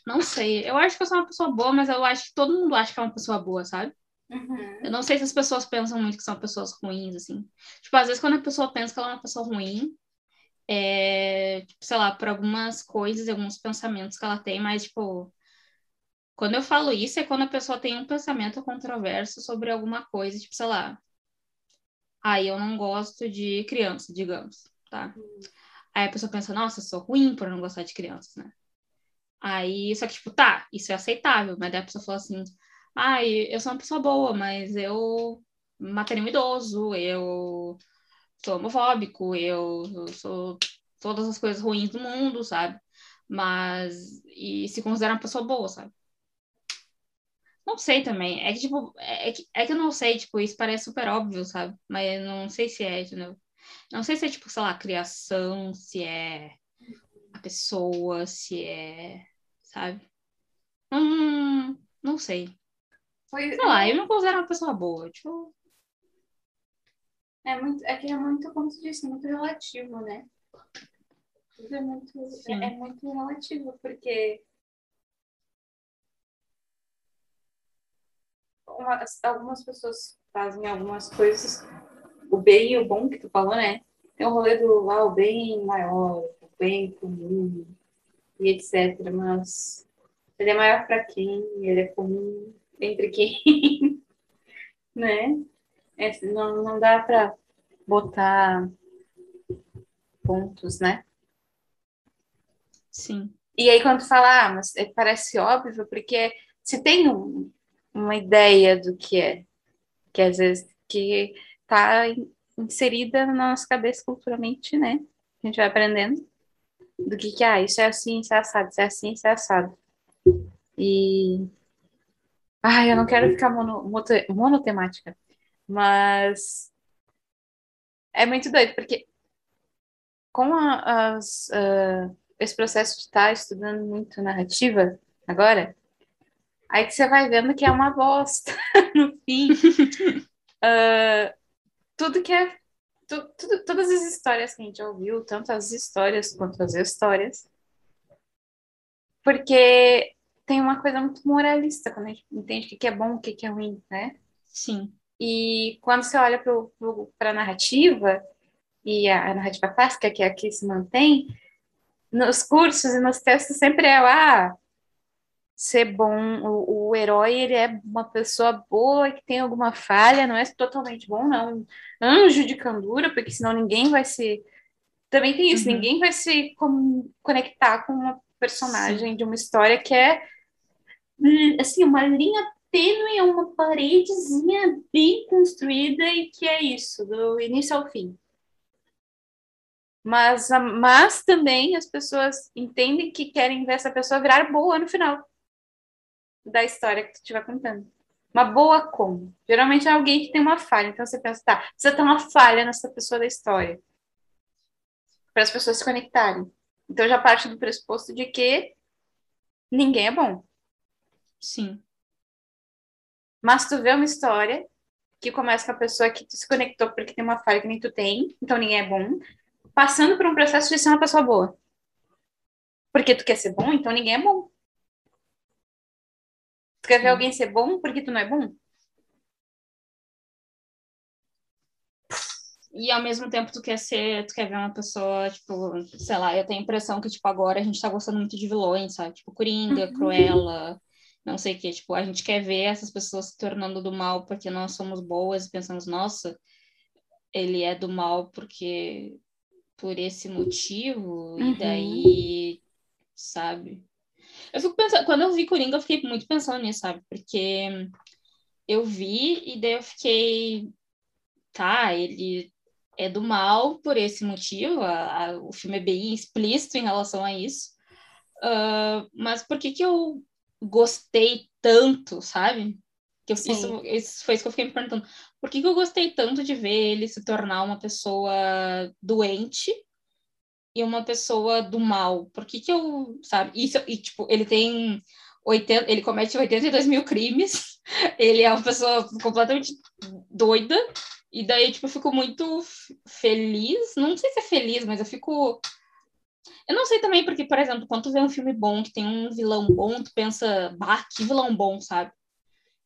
não sei. Eu acho que eu sou uma pessoa boa, mas eu acho que todo mundo acha que é uma pessoa boa, sabe? Uhum. Eu não sei se as pessoas pensam muito que são pessoas ruins, assim. Tipo, às vezes quando a pessoa pensa que ela é uma pessoa ruim, é, tipo, sei lá, por algumas coisas, alguns pensamentos que ela tem, mas, tipo, quando eu falo isso é quando a pessoa tem um pensamento controverso sobre alguma coisa, tipo, sei lá, aí eu não gosto de criança, digamos, tá? Aí a pessoa pensa, nossa, eu sou ruim por não gostar de crianças, né? Aí, só que, tipo, tá, isso é aceitável, mas daí a pessoa fala assim, ai, eu sou uma pessoa boa, mas eu matei um idoso, eu sou homofóbico, eu, eu sou todas as coisas ruins do mundo, sabe? Mas, e se considera uma pessoa boa, sabe? Não sei também. É que, tipo, é, é que, é que eu não sei, tipo, isso parece super óbvio, sabe? Mas não sei se é, entendeu? Não sei se é, tipo, sei lá, criação, se é a pessoa, se é, sabe? Hum, não sei. Foi, Sei lá, eu não considero uma pessoa boa, tipo, É, muito, é que é muito, como você disse, muito relativo, né? Tudo é muito, é, é muito relativo, porque uma- algumas pessoas fazem algumas coisas, o bem e o bom que tu falou, né? Tem o rolê do ah, o bem maior, o bem comum e etc. Mas ele é maior para quem? Ele é comum entre quem? (laughs) né? É, não, não dá para botar pontos, né? sim. E aí quando fala, ah, mas é- parece óbvio, porque se tem um- uma ideia do que é, que às vezes que tá in- inserida na nossa cabeça culturalmente, né? A gente vai aprendendo do que que, ah, isso é assim, isso é assado, isso é assim, isso é assado. E... Ah, eu não quero ficar mono, moto- monotemática, mas é muito doido, porque com a- as, ah, esse processo de estar estudando muito narrativa agora, aí que você vai vendo que é uma bosta (laughs) no fim. (laughs) Ah, tudo que é. Tu- tudo- todas as histórias que a gente ouviu, tanto as histórias quanto as histórias, porque tem uma coisa muito moralista quando a gente entende o que é bom, o que é ruim, né? Sim. E quando você olha para a narrativa, e a, a narrativa clássica, que é a que se mantém, nos cursos e nos textos sempre é ah, ser bom, o, o herói ele é uma pessoa boa que tem alguma falha, não é totalmente bom, não é um anjo de candura, porque senão ninguém vai se. Também tem isso, Uhum. ninguém vai se com- conectar com uma personagem de uma história que é assim, uma linha tênue, é uma paredezinha bem construída e que é isso, do início ao fim. Mas, mas também as pessoas entendem que querem ver essa pessoa virar boa no final da história que tu estiver contando. Uma boa como? Geralmente é alguém que tem uma falha. Então você pensa, tá, precisa ter uma falha nessa pessoa da história. Para as pessoas se conectarem. Então já parte do pressuposto de que ninguém é bom. Sim. Mas tu vê uma história que começa com a pessoa que tu se conectou porque tem uma falha que nem tu tem, então ninguém é bom, passando por um processo de ser uma pessoa boa. Porque tu quer ser bom, então ninguém é bom. Tu quer ver alguém ser bom porque tu não é bom? E ao mesmo tempo tu quer ser, tu quer ver uma pessoa, tipo, sei lá, eu tenho a impressão que, tipo, agora a gente tá gostando muito de vilões, sabe? Tipo, Coringa, Uhum. Cruella, não sei o quê. Tipo, a gente quer ver essas pessoas se tornando do mal porque nós somos boas e pensamos, nossa, ele é do mal porque por esse motivo, Uhum. e daí, sabe? Eu fico pensando, quando eu vi Coringa, eu fiquei muito pensando nisso, sabe? Porque eu vi e daí eu fiquei, tá, ele é do mal por esse motivo, a- a- o filme é bem explícito em relação a isso. Ah, mas por que que eu gostei tanto, sabe? Que eu- isso, isso foi isso que eu fiquei me perguntando. Por que que eu gostei tanto de ver ele se tornar uma pessoa doente e uma pessoa do mal? Por que que eu, sabe? Isso, e, tipo, ele tem 80, ele comete 82 mil crimes, (laughs) ele é uma pessoa completamente doida, e daí, tipo, eu fico muito feliz, não sei se é feliz, mas eu fico... Eu não sei também, porque, por exemplo, quando tu vê um filme bom, que tem um vilão bom, tu pensa, bah, que vilão bom, sabe?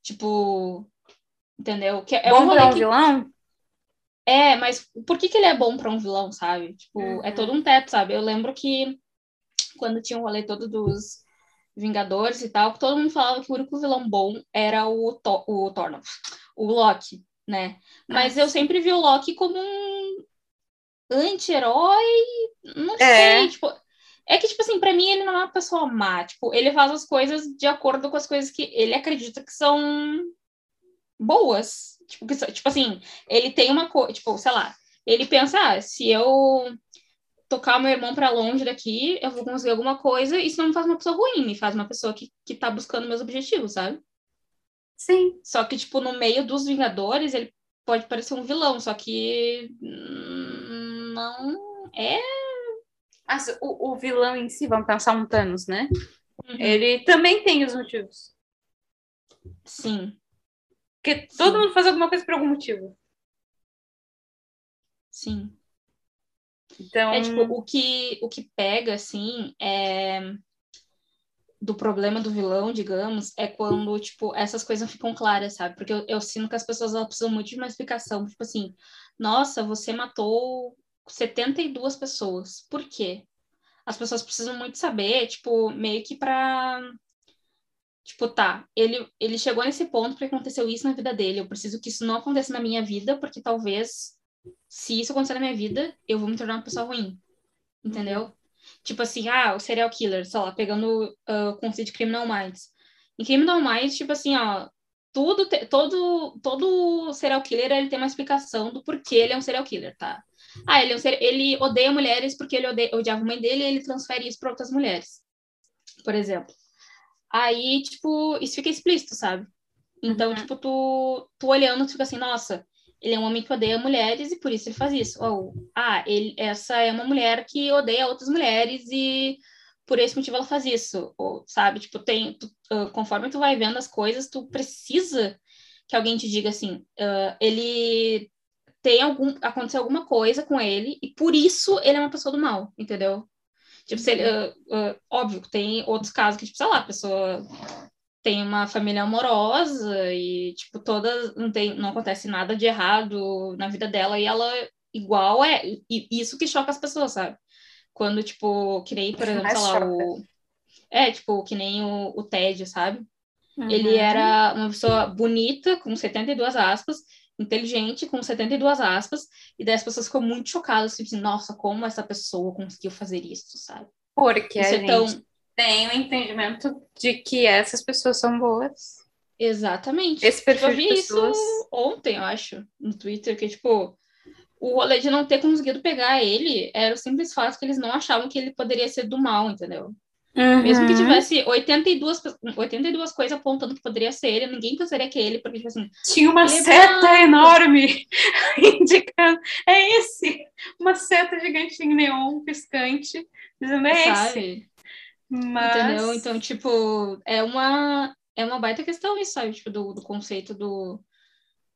Tipo, entendeu? Que é bom um que vilão? É, mas por que que ele é bom pra um vilão, sabe? Tipo, é Uhum. todo um teto, sabe? Eu lembro que quando tinha o rolê todo dos Vingadores e tal, todo mundo falava que o único vilão bom era o, Thor, o Thor, não, o Loki, né? Mas eu sempre vi o Loki como um anti-herói, não É. sei, tipo, é que, tipo assim, pra mim ele não é uma pessoa má, tipo, ele faz as coisas de acordo com as coisas que ele acredita que são boas, tipo, que, tipo assim, ele tem uma coisa, tipo, sei lá, ele pensa, ah, se eu tocar meu irmão pra longe daqui, eu vou conseguir alguma coisa, isso não me faz uma pessoa ruim, me faz uma pessoa que, que tá buscando meus objetivos, sabe? Sim. Só que, tipo, no meio dos Vingadores, ele pode parecer um vilão, só que não é. Mas o, o vilão em si, vamos pensar um Thanos, né? Uhum. Ele também tem os motivos. Sim, Porque todo Sim. mundo faz alguma coisa por algum motivo. sim. Então, É tipo, o que, o que pega, assim, é do problema do vilão, digamos, é quando, tipo, essas coisas não ficam claras, sabe? Porque eu, eu sinto que as pessoas elas precisam muito de uma explicação. Tipo assim, nossa, você matou 72 pessoas. Por quê? As pessoas precisam muito saber, tipo, meio que pra. Tipo, tá, ele, ele chegou nesse ponto porque aconteceu isso na vida dele. Eu preciso que isso não aconteça na minha vida, porque talvez, se isso acontecer na minha vida, eu vou me tornar uma pessoa ruim. Entendeu? Tipo assim, ah, o serial killer, sei lá, pegando ah, o conceito de Criminal Minds. Em Criminal Minds, tipo assim, ó, tudo, te- todo, todo serial killer, ele tem uma explicação do porquê ele é um serial killer, tá? Ah, ele, é um ser- ele odeia mulheres porque ele odeia, odiava a mãe dele e ele transfere isso para outras mulheres, por exemplo. Aí, tipo, isso fica explícito, sabe? Então, Uhum. tipo, tu, tu olhando, tu fica assim, nossa, ele é um homem que odeia mulheres e por isso ele faz isso. Ou, ah, ele, essa é uma mulher que odeia outras mulheres e por esse motivo ela faz isso. Ou, sabe, tipo, tem, tu, ah, conforme tu vai vendo as coisas, tu precisa que alguém te diga assim, ah, ele tem algum, aconteceu alguma coisa com ele e por isso ele é uma pessoa do mal, entendeu? Tipo, se ele, ah, ah, óbvio que tem outros casos que, tipo, sei lá, a pessoa tem uma família amorosa e, tipo, todas, não tem, não acontece nada de errado na vida dela e ela igual é, e isso que choca as pessoas, sabe? Quando, tipo, que nem, por exemplo, sei lá, choca. o... É, tipo, que nem o, o Ted, sabe? Uhum. Ele era uma pessoa bonita, com 72 aspas, inteligente, com 72 aspas, e daí as pessoas ficam muito chocadas, tipo assim, nossa, como essa pessoa conseguiu fazer isso, sabe? Porque Isso a é tão... tem o entendimento de que essas pessoas são boas. Exatamente. Esse perfil eu vi de isso pessoas. ontem, eu acho, no Twitter, que, tipo, o rolê de não ter conseguido pegar ele era o simples fato que eles não achavam que ele poderia ser do mal, entendeu? Mesmo que Uhum. tivesse 82, pe- 82 coisas apontando que poderia ser ele, ninguém pensaria que é ele, porque, tipo assim, Tinha uma é seta enorme (laughs) indicando. É esse! Uma seta gigante em neon piscante, dizendo é esse. sabe? Mas. Entendeu? Então, tipo, é uma, é uma baita questão isso, sabe? Tipo, do, do conceito do,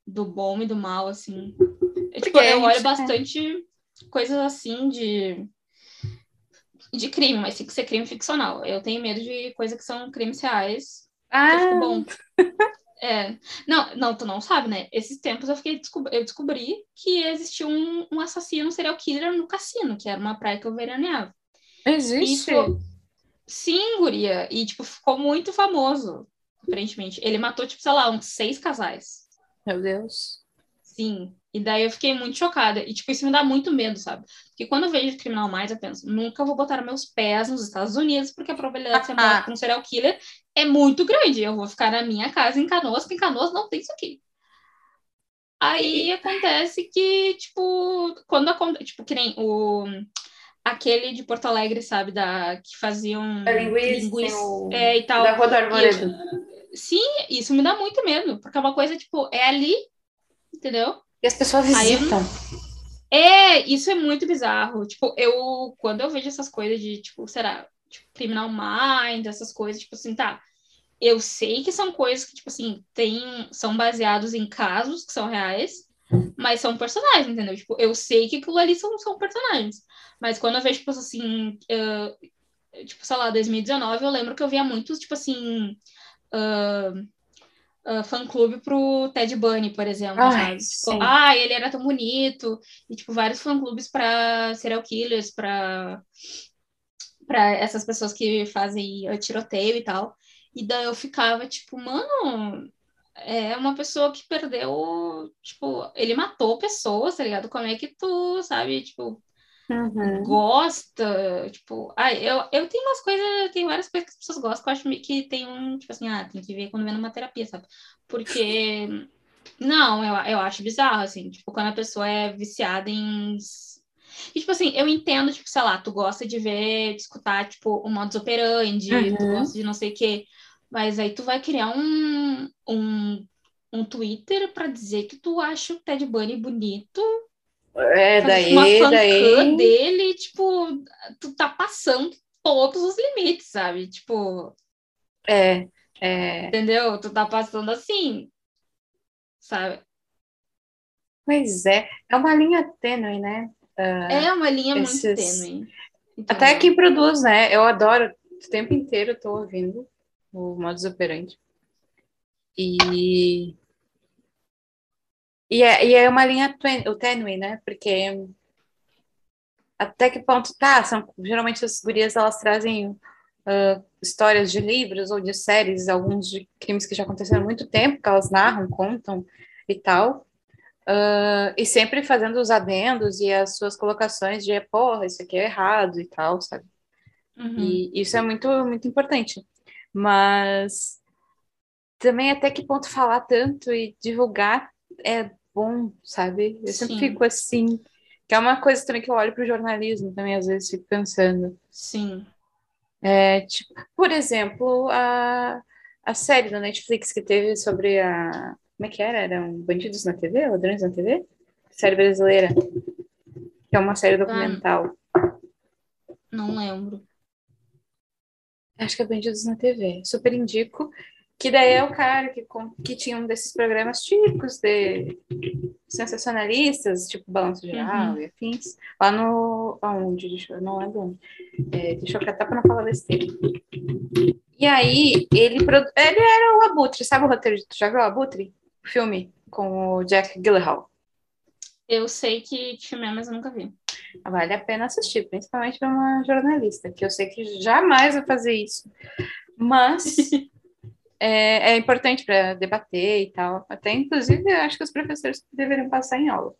do bom e do mal, assim. É, tipo, eu olho gente- bastante coisas assim de, de crime, mas tem que ser crime ficcional. Eu tenho medo de coisas que são crimes reais, que eu Ah, fico (laughs) bom. É. Não, não, tu não sabe, né? Esses tempos eu fiquei descob- eu descobri que existia um, um assassino um serial killer no cassino, que era uma praia que eu veraneava. existe. Isso- Sim, guria. E, tipo, ficou muito famoso, aparentemente. Ele matou, tipo, sei lá, uns seis casais. Meu Deus. Sim. E daí eu fiquei muito chocada. E, tipo, isso me dá muito medo, sabe? Porque quando eu vejo Criminal Mais, eu penso, nunca vou botar meus pés nos Estados Unidos, porque a probabilidade de ser morto por um serial killer é muito grande. Eu vou ficar na minha casa em Canoas, porque em Canoas não tem isso aqui. Aí acontece que, tipo, quando acontece, tipo, que nem o aquele de Porto Alegre, sabe, da que faziam A linguiça, o- é, e tal. Da Rua do Arvoredo. sim, isso me dá muito medo, porque é uma coisa, tipo, é ali, entendeu? E as pessoas Aí visitam. É, isso é muito bizarro. Tipo, eu, quando eu vejo essas coisas de, tipo, será, tipo, Criminal Minds, essas coisas, tipo assim, tá. Eu sei que são coisas que, tipo assim, tem, são baseados em casos que são reais, mas são personagens, entendeu? Tipo, eu sei que aquilo ali são, são personagens. Mas quando eu vejo, tipo assim, ah, tipo, sei lá, 2019, eu lembro que eu via muitos, tipo assim, ah, ah, fã-clube pro Ted Bunny, por exemplo, Ai? Tipo, ah, ele era tão bonito, e, tipo, vários fã-clubes para serial killers, para para essas pessoas que fazem uh, tiroteio e tal. E daí eu ficava, tipo, mano, é uma pessoa que perdeu, tipo, ele matou pessoas, tá ligado? Como é que tu, sabe, tipo, Uhum. gosta, tipo, ah, eu, eu tenho umas coisas, tem várias coisas que as pessoas gostam que eu acho que tem um, tipo assim, ah, tem que ver quando vem numa terapia, sabe? Porque, não, eu, eu acho bizarro, assim, tipo, quando a pessoa é viciada em. E, tipo assim, eu entendo, tipo, sei lá, tu gosta de ver, de escutar, tipo, o modus operandi, tu Uhum. gosta de não sei o quê, mas aí tu vai criar um, um, um Twitter pra dizer que tu acha o Ted Bunny bonito, É, daí, uma daí. dele, tipo, tu tá passando todos os limites, sabe? Tipo, É, é. entendeu? Tu tá passando assim, sabe? Pois é. É uma linha tênue, né? É uma linha muito esses- tênue. Então, Até quem produz, né? Eu adoro, o tempo inteiro eu tô ouvindo o modus operandi. E. E é, e é uma linha tênue, né? Porque até que ponto tá? São, geralmente as gurias elas trazem ah, histórias de livros ou de séries, alguns de crimes que já aconteceram há muito tempo, que elas narram, contam e tal. Ah, e sempre fazendo os adendos e as suas colocações de, porra, isso aqui é errado e tal, sabe? uhum. E isso é muito, muito importante. Mas também até que ponto falar tanto e divulgar é bom, sabe? Eu sempre Sim. fico assim. Que é uma coisa também que eu olho para o jornalismo também, às vezes fico pensando. Sim. É, tipo, por exemplo, a, a série da Netflix que teve sobre a. Como é que era? Eram bandidos na TV? Ladrões na TV? Série brasileira. Que é uma série documental. Não lembro. Acho que é Bandidos na TV. Super indico. Que daí é o cara que, que tinha um desses programas típicos de sensacionalistas, tipo Balanço Geral Uhum. e afins. Lá no. Aonde? Deixa eu, não lembro onde. É, deixa eu catar pra não falar besteira. E aí, ele, produ- ele era o Abutre. Sabe o roteiro? Tu já viu o Abutre? O filme com o Jack Gyllenhaal. Eu sei que filme é, mas eu nunca vi. Vale a pena assistir, principalmente para uma jornalista, que eu sei que jamais vai fazer isso. Mas (laughs) é, é importante para debater e tal. Até, inclusive, eu acho que os professores deveriam passar em aula.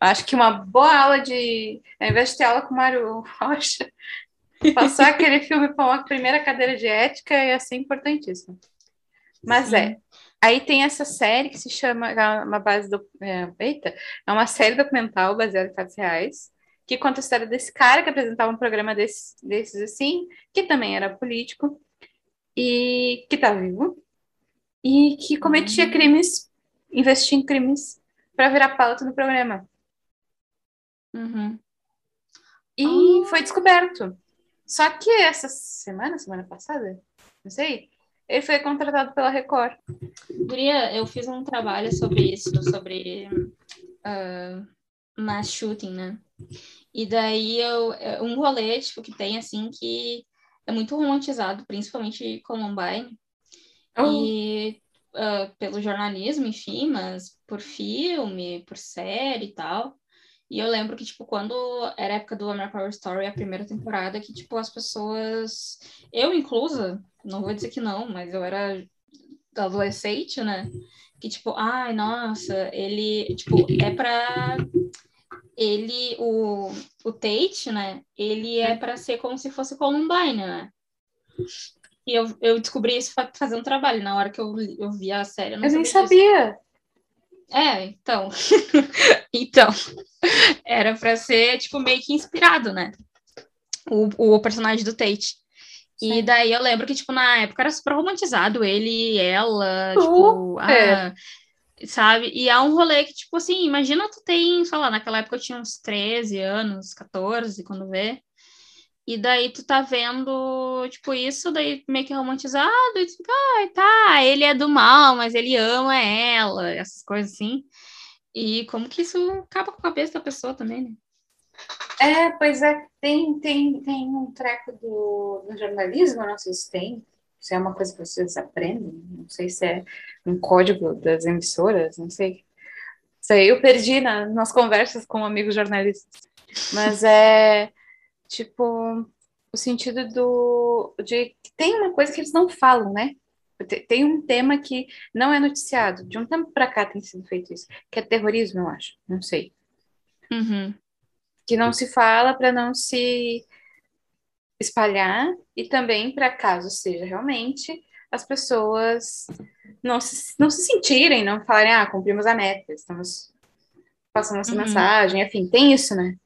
Acho que uma boa aula de. Ao invés de ter aula com o Mário Rocha, (laughs) passar aquele filme para uma primeira cadeira de ética ia ser importantíssimo. Mas Sim. é. Aí tem essa série que se chama, é uma base do, é, eita, é uma série documental baseada em fatos reais, que conta a história desse cara que apresentava um programa desses, desses assim, que também era político e que tá vivo e que cometia Hum. crimes, investia em crimes para virar pauta no programa. Uhum. E Ah. foi descoberto. Só que essa semana, semana passada, não sei, ele foi contratado pela Record. Guria, eu fiz um trabalho sobre isso, sobre ah, mass shooting, né? E daí eu, é um rolê, tipo, que tem, assim, que é muito romantizado, principalmente Columbine, e ah, pelo jornalismo, enfim, mas por filme, por série e tal. E eu lembro que, tipo, quando era a época do American Horror Story, a primeira temporada, que, tipo, as pessoas... Eu inclusa, não vou dizer que não, mas eu era adolescente, né? Que, tipo, ai, nossa, ele, tipo, é pra... Ele, o, o Tate, né? Ele é pra ser como se fosse Columbine, né? E eu, eu descobri isso fa- fazendo trabalho. Na hora que eu, eu vi a série, eu não Eu nem sabia disso. sabia. É, então. (laughs) então. Era pra ser, tipo, meio que inspirado, né? O, o personagem do Tate. E Sim. daí eu lembro que, tipo, na época era super romantizado, ele, ela, Super. tipo, ah, sabe? E é um rolê que, tipo assim, imagina tu tem, sei lá, naquela época eu tinha uns 13 anos, 14, quando vê. E daí tu tá vendo, tipo, isso, daí meio que romantizado, e tu fica, ai, tá, ele é do mal, mas ele ama ela, essas coisas assim. E como que isso acaba com a cabeça da pessoa também, né? É, pois é, tem, tem, tem um treco do, do jornalismo, não sei se tem, se é uma coisa que vocês aprendem, não sei se é um código das emissoras, não sei. Isso aí eu perdi na, nas conversas com amigos jornalistas. Mas é tipo o sentido do de que tem uma coisa que eles não falam, né? Te- Tem um tema que não é noticiado. De um tempo para cá tem sido feito isso, que é terrorismo, eu acho. Não sei. Uhum. que não se fala para não se espalhar e também para caso seja realmente as pessoas não se, não se sentirem, não falarem, ah, cumprimos a meta, estamos passando essa uhum. mensagem, enfim, tem isso, né?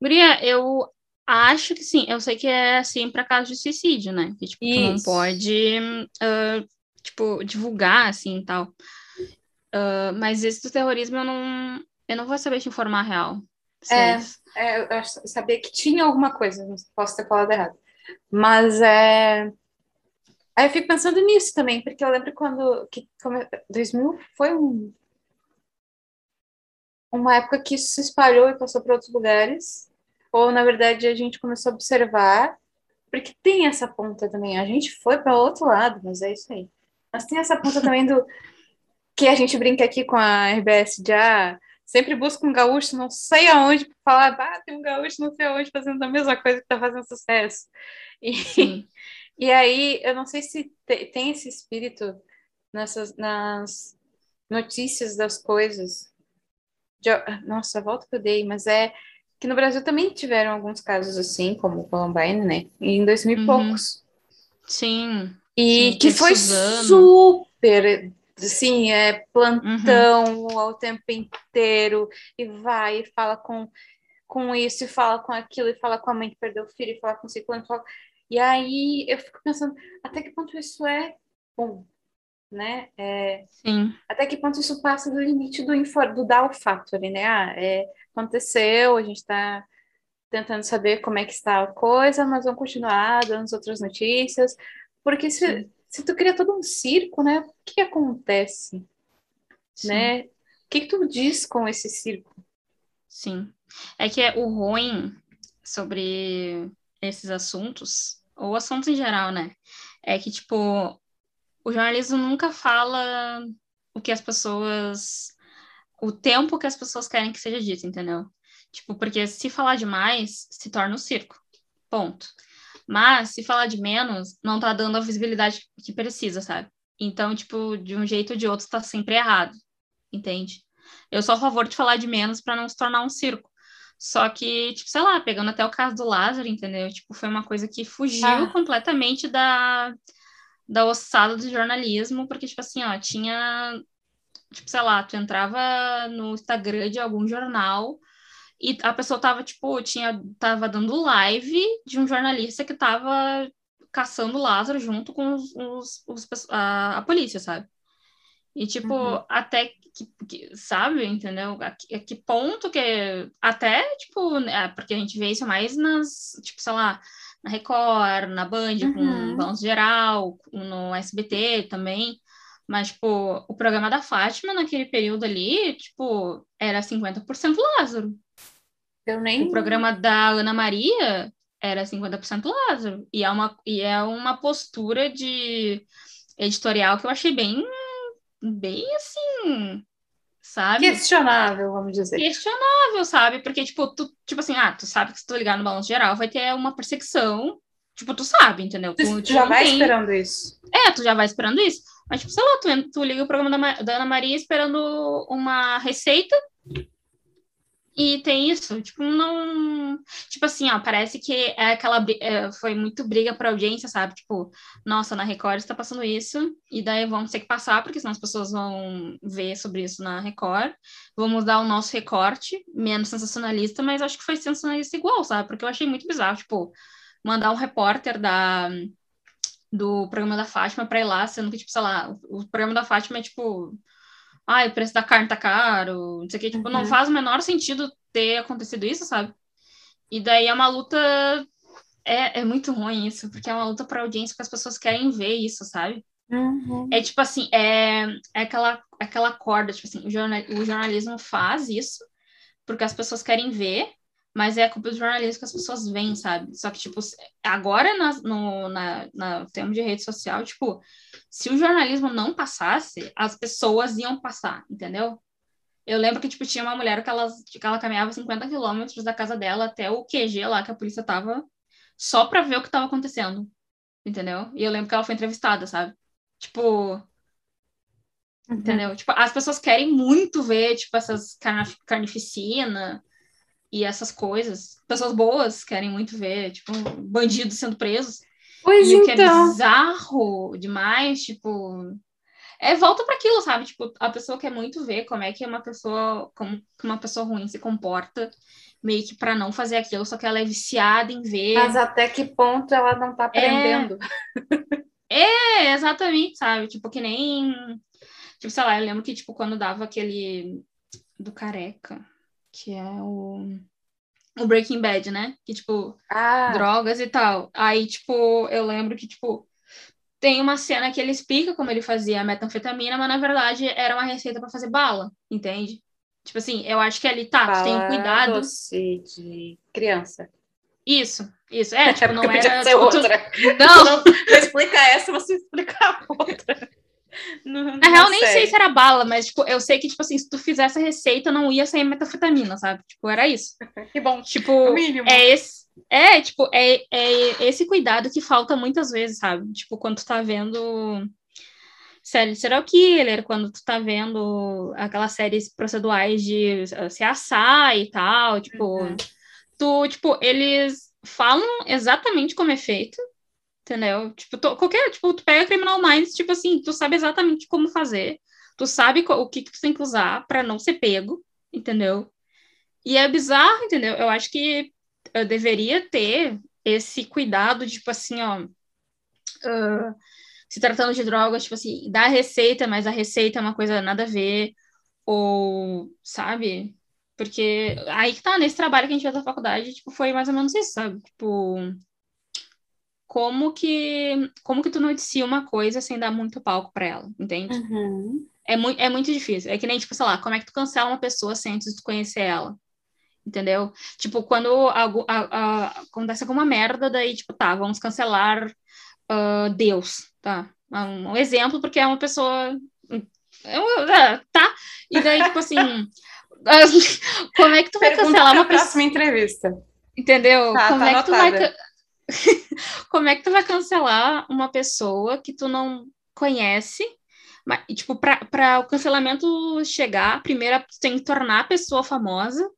Guria, eu acho que sim, eu sei que é assim para caso de suicídio, né? Que tipo, não pode uh, tipo, divulgar assim e tal. Uh, mas esse do terrorismo eu não, eu não vou saber te informar real. É, é, eu sabia que tinha alguma coisa, posso ter falado errado. Mas é. Aí eu fico pensando nisso também, porque eu lembro quando. Que, como, 2000 foi um, uma época que isso se espalhou e passou para outros lugares. Ou, na verdade, a gente começou a observar, porque tem essa ponta também. A gente foi para outro lado, mas é isso aí. Mas tem essa ponta também do. Que a gente brinca aqui com a RBS ah, sempre busca um gaúcho, não sei aonde, para falar, ah, tem um gaúcho não sei aonde fazendo a mesma coisa que está fazendo sucesso. (laughs) E, e aí, eu não sei se tem esse espírito nessas, nas notícias das coisas. De, nossa, a volta que eu dei, mas é que no Brasil também tiveram alguns casos assim, como o Columbine, né? Em dois mil e uhum. poucos. Sim. E sim, que foi Suzano. super Sim, é plantão uhum. ao tempo inteiro, e vai, e fala com, com isso, e fala com aquilo, e fala com a mãe que perdeu o filho, e fala com o ciclano, fala... e aí eu fico pensando, até que ponto isso é bom, né? É, Sim. Até que ponto isso passa do limite do, do dar o fato ali, né? Ah, é, aconteceu, a gente está tentando saber como é que está a coisa, mas vamos continuar dando as outras notícias, porque se, se tu cria todo um circo, né? O que acontece? Sim. Né? O que, que tu diz com esse circo? Sim. É que é o ruim sobre esses assuntos, ou assuntos em geral, né? É que, tipo, o jornalismo nunca fala o que as pessoas. o tempo que as pessoas querem que seja dito, entendeu? Tipo, porque se falar demais, se torna um circo. Ponto. Mas, se falar de menos, não tá dando a visibilidade que precisa, sabe? Então, tipo, de um jeito ou de outro, tá sempre errado, entende? Eu sou a favor de falar de menos para não se tornar um circo. Só que, tipo, sei lá, pegando até o caso do Lázaro, entendeu? Tipo, foi uma coisa que fugiu ah. completamente da, da ossada do jornalismo, porque, tipo assim, ó, tinha, tipo, sei lá, tu entrava no Instagram de algum jornal e a pessoa tava, tipo, tinha, tava dando live de um jornalista que tava caçando Lázaro junto com os, os, os a, a, polícia, sabe? E, tipo, uhum. até que, que, sabe, entendeu? A, a, que ponto que. Até, tipo, é, porque a gente vê isso mais nas, tipo, sei lá, na Record, na Band, uhum. com Balanço Geral, no SBT também. Mas, tipo, o programa da Fátima naquele período ali, tipo, era 50% Lázaro. Eu nem... O programa da Ana Maria era 50% Lázaro. E é, uma, e é uma postura de editorial que eu achei bem, bem assim, sabe? Questionável, vamos dizer. Questionável, sabe? Porque, tipo, tu, tipo assim, ah, tu sabe que se tu ligar no balanço geral vai ter uma perseguição. Tipo, tu sabe, entendeu? Tu, tu, tu já vai tem... esperando isso. É, tu já vai esperando isso. Mas, tipo, sei lá, tu, tu liga o programa da, da Ana Maria esperando uma receita e tem isso, tipo, não. Tipo assim, ó, parece que é aquela. É, foi muito briga pra audiência, sabe? Tipo, nossa, na Record está passando isso, e daí vamos ter que passar, porque senão as pessoas vão ver sobre isso na Record. Vamos dar o nosso recorte, menos sensacionalista, mas acho que foi sensacionalista igual, sabe? Porque eu achei muito bizarro, tipo, mandar um repórter da do programa da Fátima para ir lá, sendo que, tipo, sei lá, o, programa da Fátima é tipo ai, o preço da carne tá caro, não sei o que, tipo, uhum. não faz o menor sentido ter acontecido isso, sabe? E daí é uma luta. É, é muito ruim isso, porque é uma luta para audiência, porque as pessoas querem ver isso, sabe? Uhum. É tipo assim, é, é aquela, aquela corda, tipo assim, o, jornal, o jornalismo faz isso porque as pessoas querem ver, mas é a culpa do jornalismo que as pessoas veem, sabe? Só que, tipo, agora na, no na, na termo de rede social, tipo, se o jornalismo não passasse, as pessoas iam passar, entendeu? Eu lembro que, tipo, tinha uma mulher que ela, que ela caminhava 50 quilômetros da casa dela até o QG lá que a polícia tava, só pra ver o que tava acontecendo, entendeu? E eu lembro que ela foi entrevistada, sabe? Tipo, uhum. Entendeu? Tipo, as pessoas querem muito ver, tipo, essas carnificina, e essas coisas. Pessoas boas querem muito ver, tipo, bandidos sendo presos. Pois e então. o que é bizarro demais, tipo. É, volta para aquilo, sabe? Tipo, a pessoa quer muito ver como é que uma pessoa, como uma pessoa ruim se comporta, meio que para não fazer aquilo, só que ela é viciada em ver. Mas até que ponto ela não tá aprendendo? É, exatamente, sabe? Tipo, que nem. Tipo, sei lá, eu lembro que, tipo, quando dava aquele do careca, que é o. O Breaking Bad, né? Que, tipo, Ah, drogas e tal. Aí, tipo, eu lembro que, tipo, tem uma cena que ele explica como ele fazia a metanfetamina, mas na verdade era uma receita para fazer bala, entende? Tipo assim, eu acho que ali tá, tu tem cuidado. doce de criança. Isso, isso. É, tipo, (laughs) não era. ser tipo, tu- outra. (laughs) Não, Não, não explica essa, você explica a outra. (laughs) Não- Na real, não nem sei. se era bala, mas, tipo, eu sei que, tipo assim, se tu fizesse a receita, não ia sair metanfetamina, sabe? Tipo, era isso. (laughs) Que bom. Tipo, mínimo. é esse. É, tipo, é, é esse cuidado que falta muitas vezes, sabe? Tipo, quando tu tá vendo série de serial killer, quando tu tá vendo aquelas séries processuais de uh, se assar e tal, tipo, Uhum. tu, tipo, eles falam exatamente como é feito, entendeu? Tipo, tu- qualquer, tipo, tu pega Criminal Minds, tipo assim, tu sabe exatamente como fazer, tu sabe o que, que tu tem que usar pra não ser pego, entendeu? E é bizarro, entendeu? Eu acho que eu deveria ter esse cuidado, tipo assim, ó, ah, se tratando de drogas, tipo assim, dá receita, mas a receita é uma coisa nada a ver, ou, sabe? Porque aí que tá, nesse trabalho que a gente fez na faculdade, tipo, foi mais ou menos isso, sabe? Tipo, como que, como que tu noticia uma coisa sem dar muito palco pra ela, entende? Uhum. É, muito é muito difícil. É que nem, tipo, sei lá, como é que tu cancela uma pessoa sem antes de conhecer ela? Entendeu? Tipo, quando algo, a- a- acontece alguma merda, daí, tipo, tá, vamos cancelar ah, Deus, tá? Um, um exemplo, porque é uma pessoa. é é, tá? E daí, tipo assim. (laughs) como é que tu vai Pergunta cancelar uma pessoa? próxima entrevista. Entendeu? Tá, como tá é que tu vai (laughs) Como é que tu vai cancelar uma pessoa que tu não conhece? Mas, tipo, para o cancelamento chegar, primeiro tu tem que tornar a pessoa famosa,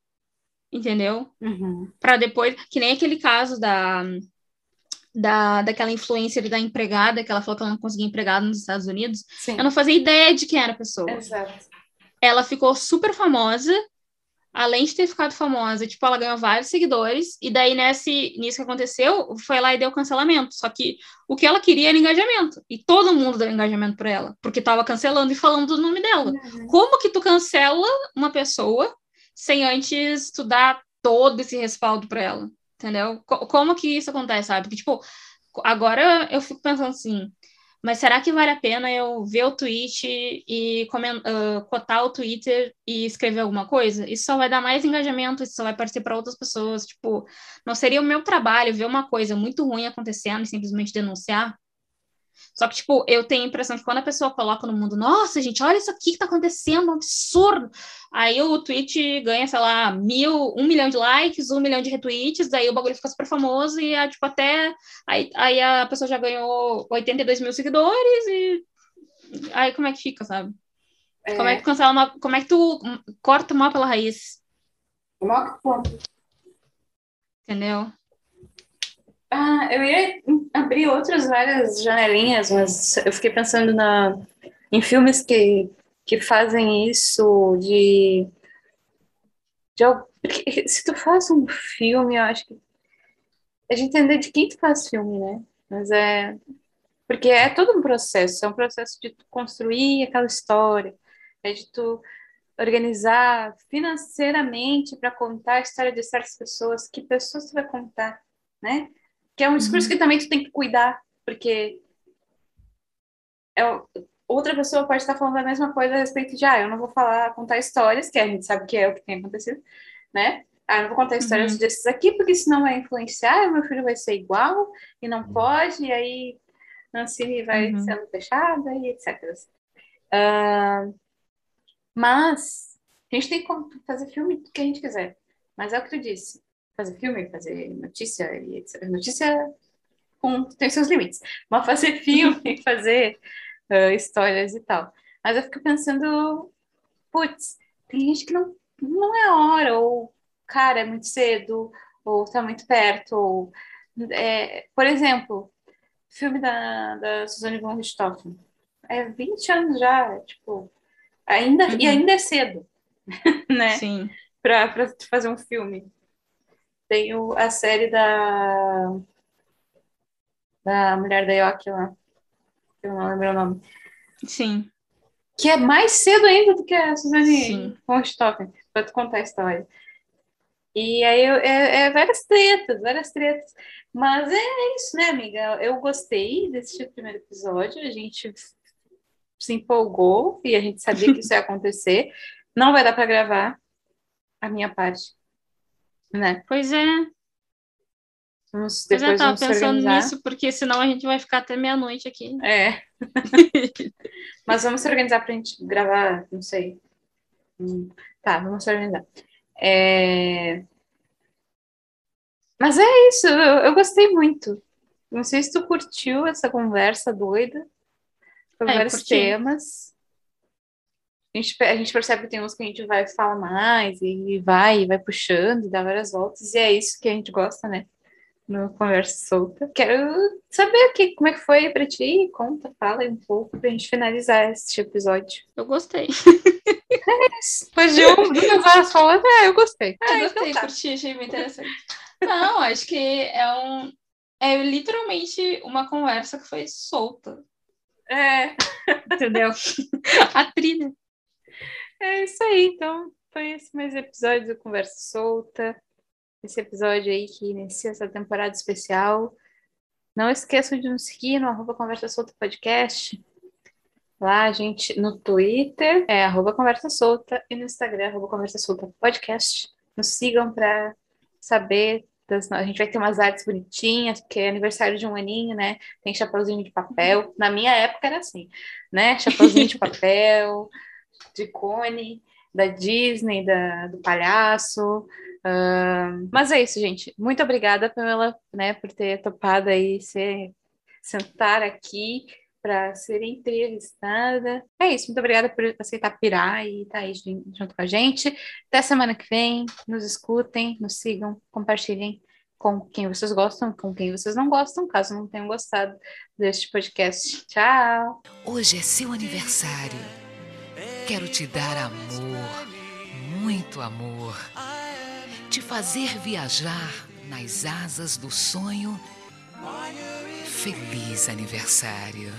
entendeu? Uhum. Para depois, que nem aquele caso da, da daquela influencer da empregada, que ela falou que ela não conseguia empregado nos Estados Unidos. Sim. Eu não fazia ideia de quem era a pessoa Exato. ela ficou super famosa, além de ter ficado famosa, tipo, ela ganhou vários seguidores, e daí nesse, nisso que aconteceu, foi lá e deu cancelamento. Só que o que ela queria era engajamento, e todo mundo deu engajamento pra ela, porque tava cancelando e falando do nome dela. Uhum. Como que tu cancela uma pessoa sem antes tu dar todo esse respaldo pra ela? Entendeu? Co- como que isso acontece, sabe? Porque, tipo, agora eu fico pensando assim, mas será que vale a pena eu ver o tweet e ah, cotar o Twitter e escrever alguma coisa? Isso só vai dar mais engajamento, isso só vai aparecer para outras pessoas. Tipo, não seria o meu trabalho ver uma coisa muito ruim acontecendo e simplesmente denunciar? Só que, tipo, eu tenho a impressão que quando a pessoa coloca no mundo, nossa, gente, olha isso aqui que tá acontecendo, um absurdo. Aí o tweet ganha, sei lá, mil, um milhão de likes, um milhão de retweets, daí o bagulho fica super famoso e, ah, tipo, até Aí, aí a pessoa já ganhou 82 mil seguidores e aí como é que fica, sabe? Como é que tu cancela uma... Como é que tu corta uma pela raiz, entendeu? Ah, eu ia abrir outras várias janelinhas, mas eu fiquei pensando na, em filmes que, que fazem isso de, de se tu faz um filme, eu acho que é de entender de quem tu faz filme, né? Mas é porque é todo um processo, é um processo de tu construir aquela história, é de tu organizar financeiramente para contar a história de certas pessoas, que pessoas tu vai contar, né? Que é um discurso que também tu tem que cuidar, porque é, outra pessoa pode estar falando a mesma coisa a respeito de, ah, eu não vou falar, contar histórias, que a gente sabe que é o que tem acontecido, né? Ah, eu não vou contar histórias Uhum. desses aqui, porque senão vai influenciar, e meu filho vai ser igual, e não pode, e aí Nancy vai Uhum. sendo fechada, e etc. Ah, mas a gente tem como fazer filme do que a gente quiser. Mas é o que tu disse. Fazer filme, fazer notícia e etc. Notícia com, tem seus limites. Mas fazer (laughs) filme, fazer ah, histórias e tal. Mas eu fico pensando, putz, tem gente que não, não é a hora, ou cara, é muito cedo, ou tá muito perto, ou... É, por exemplo, filme da, da Suzanne von Richthofen. É 20 anos já, tipo... Ainda, uhum. E ainda é cedo, (laughs) né? Sim. Pra, pra fazer um filme. Tem o, a série da... Da Mulher da Yoki lá. Eu não lembro o nome. Sim. Que é mais cedo ainda do que a Suzane von Richthofen, pra te contar a história. E aí é, é, várias tretas, várias tretas. Mas é isso, né, amiga? Eu gostei desse primeiro episódio, a gente se empolgou e a gente sabia que isso ia (laughs) acontecer. Não vai dar para gravar a minha parte, né? Pois é. Vamos, pois é, depois eu tava pensando nisso, porque senão a gente vai ficar até meia-noite aqui. É. (laughs) Mas vamos se organizar pra gente gravar, não sei. Hum, Tá, vamos se organizar. É... Mas é isso, eu, eu gostei muito. Não sei se tu curtiu essa conversa doida sobre É, vários temas. A gente, a gente percebe que tem uns que a gente vai falar mais e vai, e vai puxando, e dá várias voltas, e é isso que a gente gosta, né? No Conversa Solta. Quero saber aqui como é que foi pra ti. Conta, fala um pouco pra gente finalizar este episódio. Eu gostei. (laughs) Depois de um, duas horas falando, é, eu gostei. Eu Ah, gostei, então tá. curti, achei bem interessante. Não, acho que é um. É literalmente uma conversa que foi solta, É, (laughs) entendeu? (laughs) A trilha. É isso aí. Então, foi esse mais episódio do Conversa Solta. Esse episódio aí que inicia essa temporada especial. Não esqueçam de nos seguir no arroba Conversa Solta Podcast. Lá, a gente, no Twitter, é arroba Conversa Solta, e no Instagram, arroba Conversa Solta Podcast. Nos sigam para saber. Das, a gente vai ter umas artes bonitinhas, porque é aniversário de um aninho, né? Tem chapeuzinho de papel. Na minha época era assim, né? Chapeuzinho de (laughs) papel, de cone, da Disney, da, do palhaço. Ahn, mas é isso, gente. Muito obrigada, Pamela, né, por ter topado aí ser, sentar aqui para ser entrevistada. É isso, muito obrigada por aceitar pirar e estar aí jun- junto com a gente. Até semana que vem. Nos escutem, nos sigam, compartilhem com quem vocês gostam, com quem vocês não gostam, caso não tenham gostado deste podcast. Tchau! Hoje é seu aniversário. Quero te dar amor, muito amor. Te fazer viajar nas asas do sonho. Feliz aniversário.